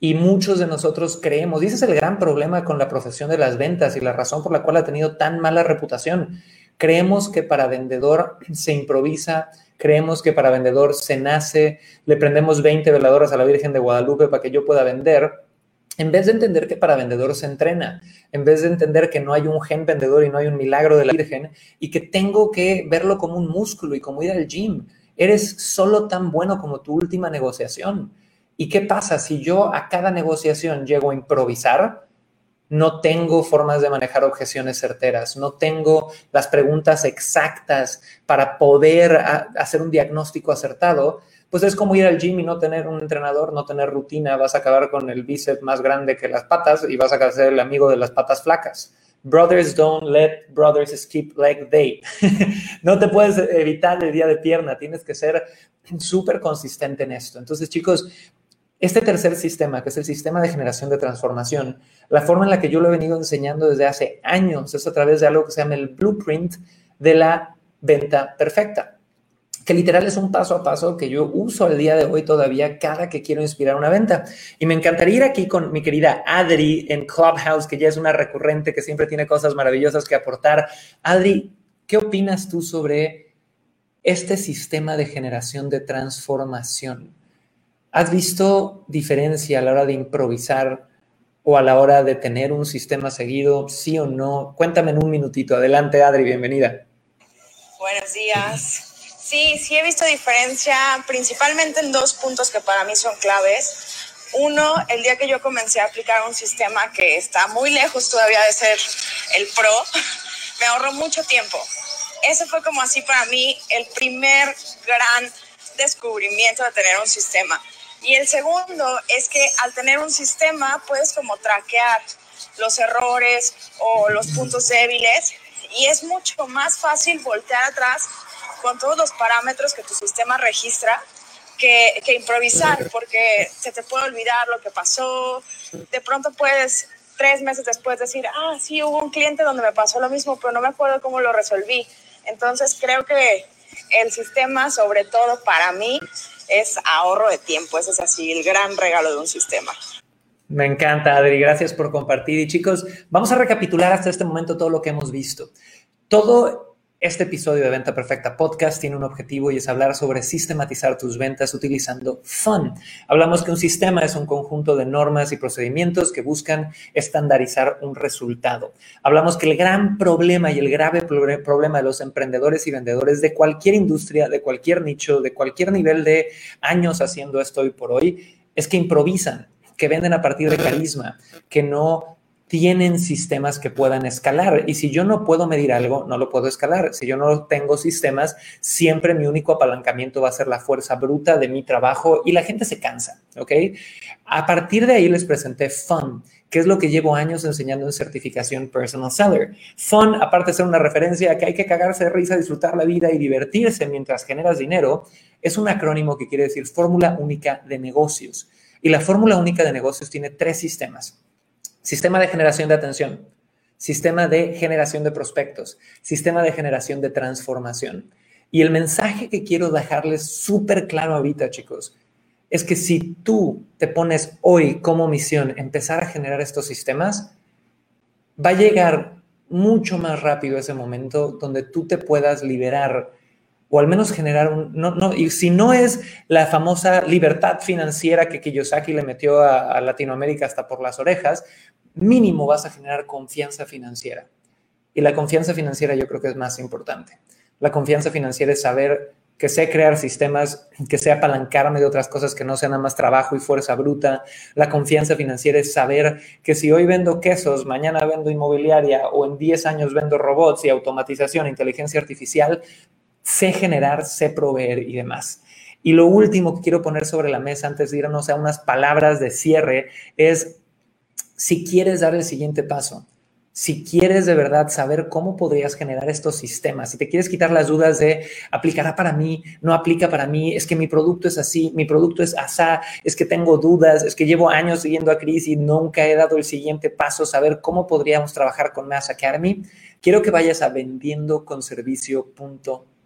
Y muchos de nosotros creemos, y ese es el gran problema con la profesión de las ventas y la razón por la cual ha tenido tan mala reputación. Creemos que para vendedor se improvisa, creemos que para vendedor se nace, le prendemos 20 veladoras a la Virgen de Guadalupe para que yo pueda vender, en vez de entender que para vendedor se entrena, en vez de entender que no hay un gen vendedor y no hay un milagro de la Virgen y que tengo que verlo como un músculo y como ir al gym. Eres solo tan bueno como tu última negociación. ¿Y qué pasa si yo a cada negociación llego a improvisar? No tengo formas de manejar objeciones certeras, no tengo las preguntas exactas para poder hacer un diagnóstico acertado, pues es como ir al gym y no tener un entrenador, no tener rutina, vas a acabar con el bíceps más grande que las patas y vas a ser el amigo de las patas flacas. Brothers don't let brothers skip leg day. no te puedes evitar el día de pierna, tienes que ser súper consistente en esto. Entonces, chicos, este tercer sistema, que es el sistema de generación de transformación, la forma en la que yo lo he venido enseñando desde hace años es a través de algo que se llama el blueprint de la venta perfecta, que literal es un paso a paso que yo uso el día de hoy todavía cada que quiero inspirar una venta. Y me encantaría ir aquí con mi querida Adri en Clubhouse, que ya es una recurrente que siempre tiene cosas maravillosas que aportar. Adri, ¿qué opinas tú sobre este sistema de generación de transformación? ¿Has visto diferencia a la hora de improvisar o a la hora de tener un sistema seguido, sí o no? Cuéntame en un minutito. Adelante, Adri, bienvenida. Buenos días. Sí, sí he visto diferencia principalmente en dos puntos que para mí son claves. Uno, el día que yo comencé a aplicar un sistema que está muy lejos todavía de ser el pro, me ahorró mucho tiempo. Ese fue como así para mí el primer gran descubrimiento de tener un sistema. Y el segundo es que al tener un sistema puedes como traquear los errores o los puntos débiles y es mucho más fácil voltear atrás con todos los parámetros que tu sistema registra que, que, improvisar, porque se te puede olvidar lo que pasó. De pronto puedes tres meses después decir, ah, sí, hubo un cliente donde me pasó lo mismo, pero no me acuerdo cómo lo resolví. Entonces creo que el sistema, sobre todo para mí, es ahorro de tiempo. Ese es así el gran regalo de un sistema. Me encanta, Adri. Gracias por compartir. Y chicos, vamos a recapitular hasta este momento todo lo que hemos visto. Todo este episodio de Venta Perfecta Podcast tiene un objetivo y es hablar sobre sistematizar tus ventas utilizando Fun. Hablamos que un sistema es un conjunto de normas y procedimientos que buscan estandarizar un resultado. Hablamos que el gran problema y el grave problema de los emprendedores y vendedores de cualquier industria, de cualquier nicho, de cualquier nivel de años haciendo esto hoy por hoy, es que improvisan, que venden a partir de carisma, que no tienen sistemas que puedan escalar. Y si yo no puedo medir algo, no lo puedo escalar. Si yo no tengo sistemas, siempre mi único apalancamiento va a ser la fuerza bruta de mi trabajo y la gente se cansa, ¿ok? A partir de ahí les presenté Fun, que es lo que llevo años enseñando en certificación Personal Seller. Fun, aparte de ser una referencia a que hay que cagarse de risa, disfrutar la vida y divertirse mientras generas dinero, es un acrónimo que quiere decir Fórmula Única de Negocios. Y la Fórmula Única de Negocios tiene tres sistemas. Sistema de generación de atención, sistema de generación de prospectos, sistema de generación de transformación. Y el mensaje que quiero dejarles súper claro ahorita, chicos, es que si tú te pones hoy como misión empezar a generar estos sistemas, va a llegar mucho más rápido ese momento donde tú te puedas liberar o al menos generar un, no, no, y si no es la famosa libertad financiera que Kiyosaki le metió a, Latinoamérica hasta por las orejas, mínimo vas a generar confianza financiera. Y la confianza financiera yo creo que es más importante. La confianza financiera es saber que sé crear sistemas, que sé apalancarme de otras cosas que no sean nada más trabajo y fuerza bruta. La confianza financiera es saber que si hoy vendo quesos, mañana vendo inmobiliaria o en 10 años vendo robots y automatización, inteligencia artificial, sé generar, sé proveer y demás. Y lo último que quiero poner sobre la mesa antes de irnos a unas palabras de cierre es si quieres dar el siguiente paso, si quieres de verdad saber cómo podrías generar estos sistemas, si te quieres quitar las dudas de aplicará para mí, no aplica para mí, es que mi producto es así, mi producto es asá, es que tengo dudas, es que llevo años siguiendo a Cris y nunca he dado el siguiente paso, saber cómo podríamos trabajar con Mass Academy, quiero que vayas a vendiendoconservicio.com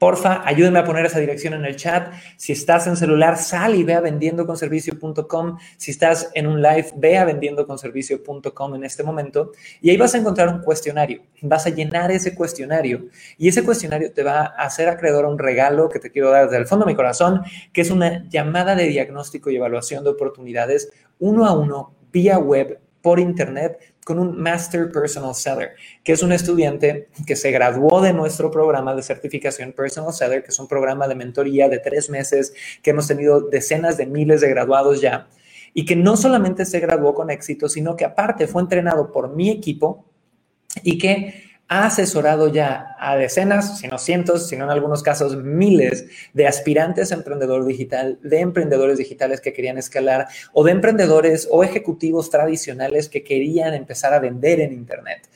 Porfa, ayúdenme a poner esa dirección en el chat. Si estás en celular, sal y ve a vendiendoconservicio.com. Si estás en un live, ve a vendiendoconservicio.com en este momento. Y ahí vas a encontrar un cuestionario. Vas a llenar ese cuestionario. Y ese cuestionario te va a hacer acreedor a un regalo que te quiero dar desde el fondo de mi corazón, que es una llamada de diagnóstico y evaluación de oportunidades uno a uno vía web por internet con un Master Personal Seller, que es un estudiante que se graduó de nuestro programa de certificación Personal Seller, que es un programa de mentoría de tres meses, que hemos tenido decenas de miles de graduados ya, y que no solamente se graduó con éxito, sino que aparte fue entrenado por mi equipo y que ha asesorado ya a decenas, si no cientos, sino en algunos casos miles de aspirantes a emprendedor digital, de emprendedores digitales que querían escalar o de emprendedores o ejecutivos tradicionales que querían empezar a vender en Internet.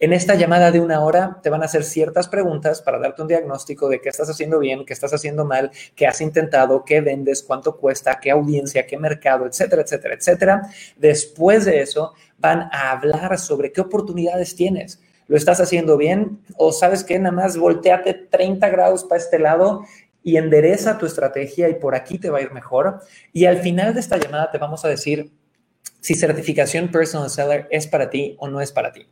En esta llamada de una hora te van a hacer ciertas preguntas para darte un diagnóstico de qué estás haciendo bien, qué estás haciendo mal, qué has intentado, qué vendes, cuánto cuesta, qué audiencia, qué mercado, etcétera, etcétera, etcétera. Después de eso van a hablar sobre qué oportunidades tienes ¿Lo estás haciendo bien? ¿O sabes que nada más volteate 30 grados para este lado y endereza tu estrategia y por aquí te va a ir mejor? Y al final de esta llamada te vamos a decir si certificación personal seller es para ti o no es para ti.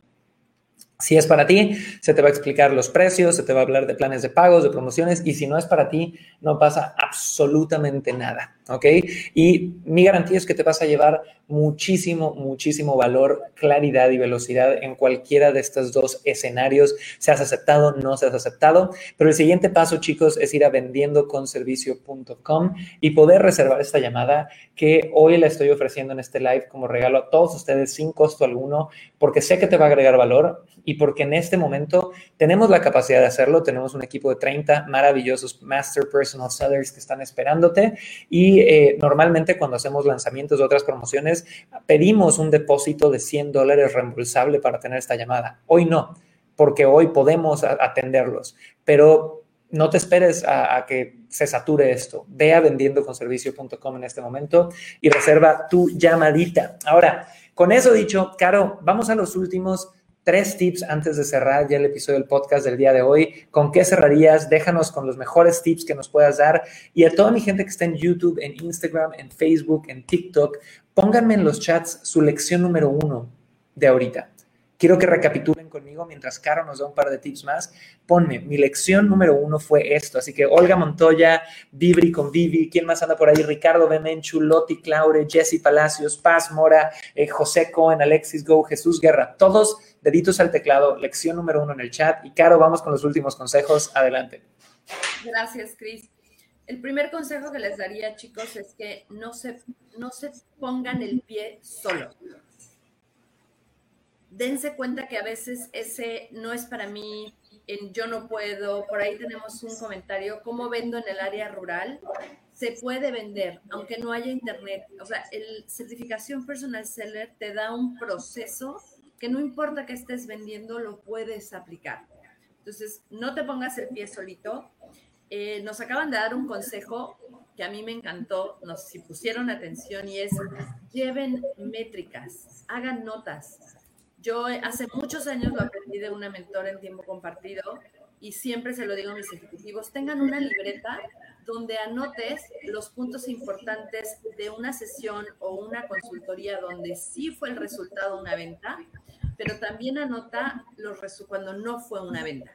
Si es para ti, se te va a explicar los precios, se te va a hablar de planes de pagos, de promociones, y si no es para ti, no pasa absolutamente nada, ¿ok? Y mi garantía es que te vas a llevar muchísimo, muchísimo valor, claridad y velocidad en cualquiera de estos dos escenarios, seas aceptado, no seas aceptado. Pero el siguiente paso, chicos, es ir a vendiendoconservicio.com y poder reservar esta llamada que hoy la estoy ofreciendo en este live como regalo a todos ustedes sin costo alguno, porque sé que te va a agregar valor y porque en este momento tenemos la capacidad de hacerlo. Tenemos un equipo de 30 maravillosos Master Personal Sellers que están esperándote y eh, normalmente cuando hacemos lanzamientos de otras promociones, pedimos un depósito de 100 dólares reembolsable para tener esta llamada. Hoy no, porque hoy podemos atenderlos, pero no te esperes a, que se sature esto. Ve a vendiendoconservicio.com en este momento y reserva tu llamadita. Ahora, con eso dicho, Caro, vamos a los últimos tres tips antes de cerrar ya el episodio del podcast del día de hoy. ¿Con qué cerrarías? Déjanos con los mejores tips que nos puedas dar. Y a toda mi gente que está en YouTube, en Instagram, en Facebook, en TikTok, pónganme en los chats su lección número uno de ahorita. Quiero que recapitulen conmigo mientras Caro nos da un par de tips más. Ponme, mi lección número uno fue esto. Así que Olga Montoya, Vibri con Vivi, ¿quién más anda por ahí? Ricardo Bemenchu, Loti Claure, Jesse Palacios, Paz Mora, eh, José Cohen, Alexis Go, Jesús Guerra. Todos deditos al teclado, lección número uno en el chat. Y Caro, vamos con los últimos consejos. Adelante. Gracias, Cris. El primer consejo que les daría, chicos, es que no se, no se pongan el pie solo dense cuenta que a veces ese no es para mí, en yo no puedo, por ahí tenemos un comentario, ¿cómo vendo en el área rural? Se puede vender, aunque no haya internet. O sea, el certificación personal seller te da un proceso que no importa que estés vendiendo, lo puedes aplicar. Entonces, no te pongas el pie solito. Eh, nos acaban de dar un consejo que a mí me encantó, nos si pusieron atención y es lleven métricas, hagan notas. Yo hace muchos años lo aprendí de una mentora en tiempo compartido y siempre se lo digo a mis ejecutivos, tengan una libreta donde anotes los puntos importantes de una sesión o una consultoría donde sí fue el resultado una venta, pero también anota los cuando no fue una venta.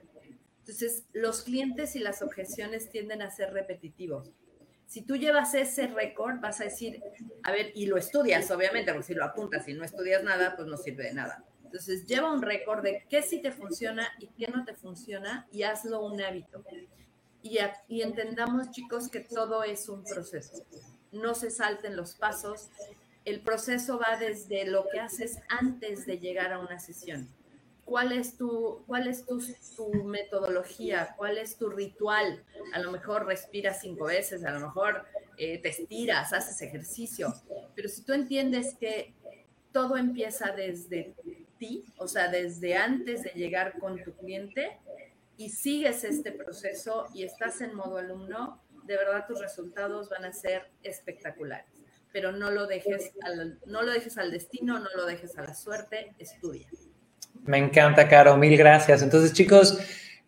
Entonces, los clientes y las objeciones tienden a ser repetitivos. Si tú llevas ese récord, vas a decir, a ver, y lo estudias, obviamente, porque si lo apuntas y no estudias nada, pues no sirve de nada. Entonces, lleva un récord de qué sí te funciona y qué no te funciona y hazlo un hábito. Y, entendamos, chicos, que todo es un proceso. No se salten los pasos. El proceso va desde lo que haces antes de llegar a una sesión. ¿Cuál es tu, cuál es tu, tu metodología? ¿Cuál es tu ritual? A lo mejor respiras cinco veces, a lo mejor eh, te estiras, haces ejercicio. Pero si tú entiendes que todo empieza desde ti, o sea, desde antes de llegar con tu cliente y sigues este proceso y estás en modo alumno, de verdad tus resultados van a ser espectaculares. Pero no lo dejes al, no lo dejes al destino, no lo dejes a la suerte, estudia. Me encanta, Caro, mil gracias. Entonces, chicos,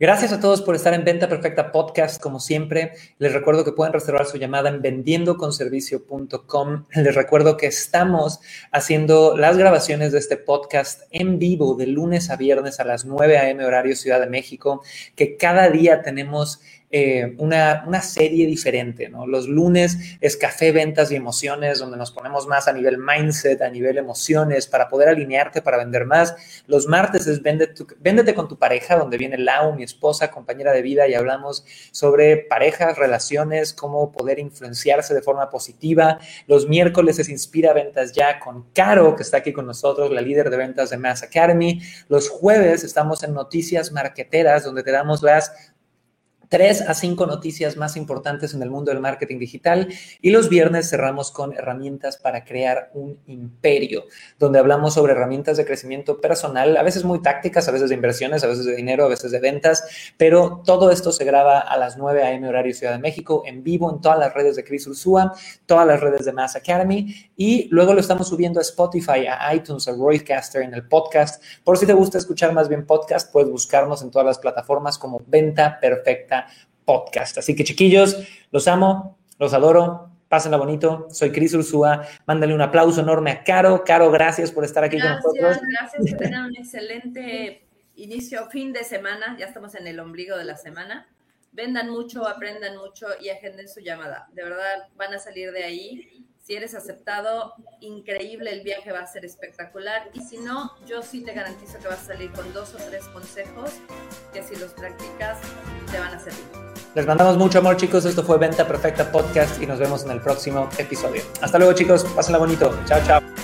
Gracias a todos por estar en Venta Perfecta Podcast, como siempre. Les recuerdo que pueden reservar su llamada en vendiendoconservicio.com. Les recuerdo que estamos haciendo las grabaciones de este podcast en vivo de lunes a viernes a las 9 a.m. horario Ciudad de México, que cada día tenemos eh, una, una, serie diferente, ¿no? Los lunes es café, ventas y emociones, donde nos ponemos más a nivel mindset, a nivel emociones, para poder alinearte para vender más. Los martes es véndete, con tu pareja, donde viene Lau, mi esposa, compañera de vida, y hablamos sobre parejas, relaciones, cómo poder influenciarse de forma positiva. Los miércoles es Inspira Ventas Ya con Caro, que está aquí con nosotros, la líder de ventas de Mass Academy. Los jueves estamos en Noticias Marqueteras, donde te damos las tres a cinco noticias más importantes en el mundo del marketing digital y los viernes cerramos con herramientas para crear un imperio, donde hablamos sobre herramientas de crecimiento personal, a veces muy tácticas, a veces de inversiones, a veces de dinero, a veces de ventas, pero todo esto se graba a las 9 a.m. horario Ciudad de México, en vivo en todas las redes de Chris Ursúa, todas las redes de Mass Academy y luego lo estamos subiendo a Spotify, a iTunes, a Roycaster en el podcast. Por si te gusta escuchar más bien podcast, puedes buscarnos en todas las plataformas como Venta Perfecta Podcast. Así que chiquillos, los amo, los adoro, pásenla bonito. Soy Cris Ursúa. Mándale un aplauso enorme a Caro. Caro, gracias por estar aquí con nosotros. Gracias, que tengan un excelente inicio, fin de semana. Ya estamos en el ombligo de la semana. Vendan mucho, aprendan mucho y agenden su llamada. De verdad, van a salir de ahí si eres aceptado, increíble, el viaje va a ser espectacular. Y si no, yo sí te garantizo que vas a salir con dos o tres consejos que si los practicas te van a servir. Les mandamos mucho amor, chicos. Esto fue Venta Perfecta Podcast y nos vemos en el próximo episodio. Hasta luego, chicos. Pásenla bonito. Chao, chao.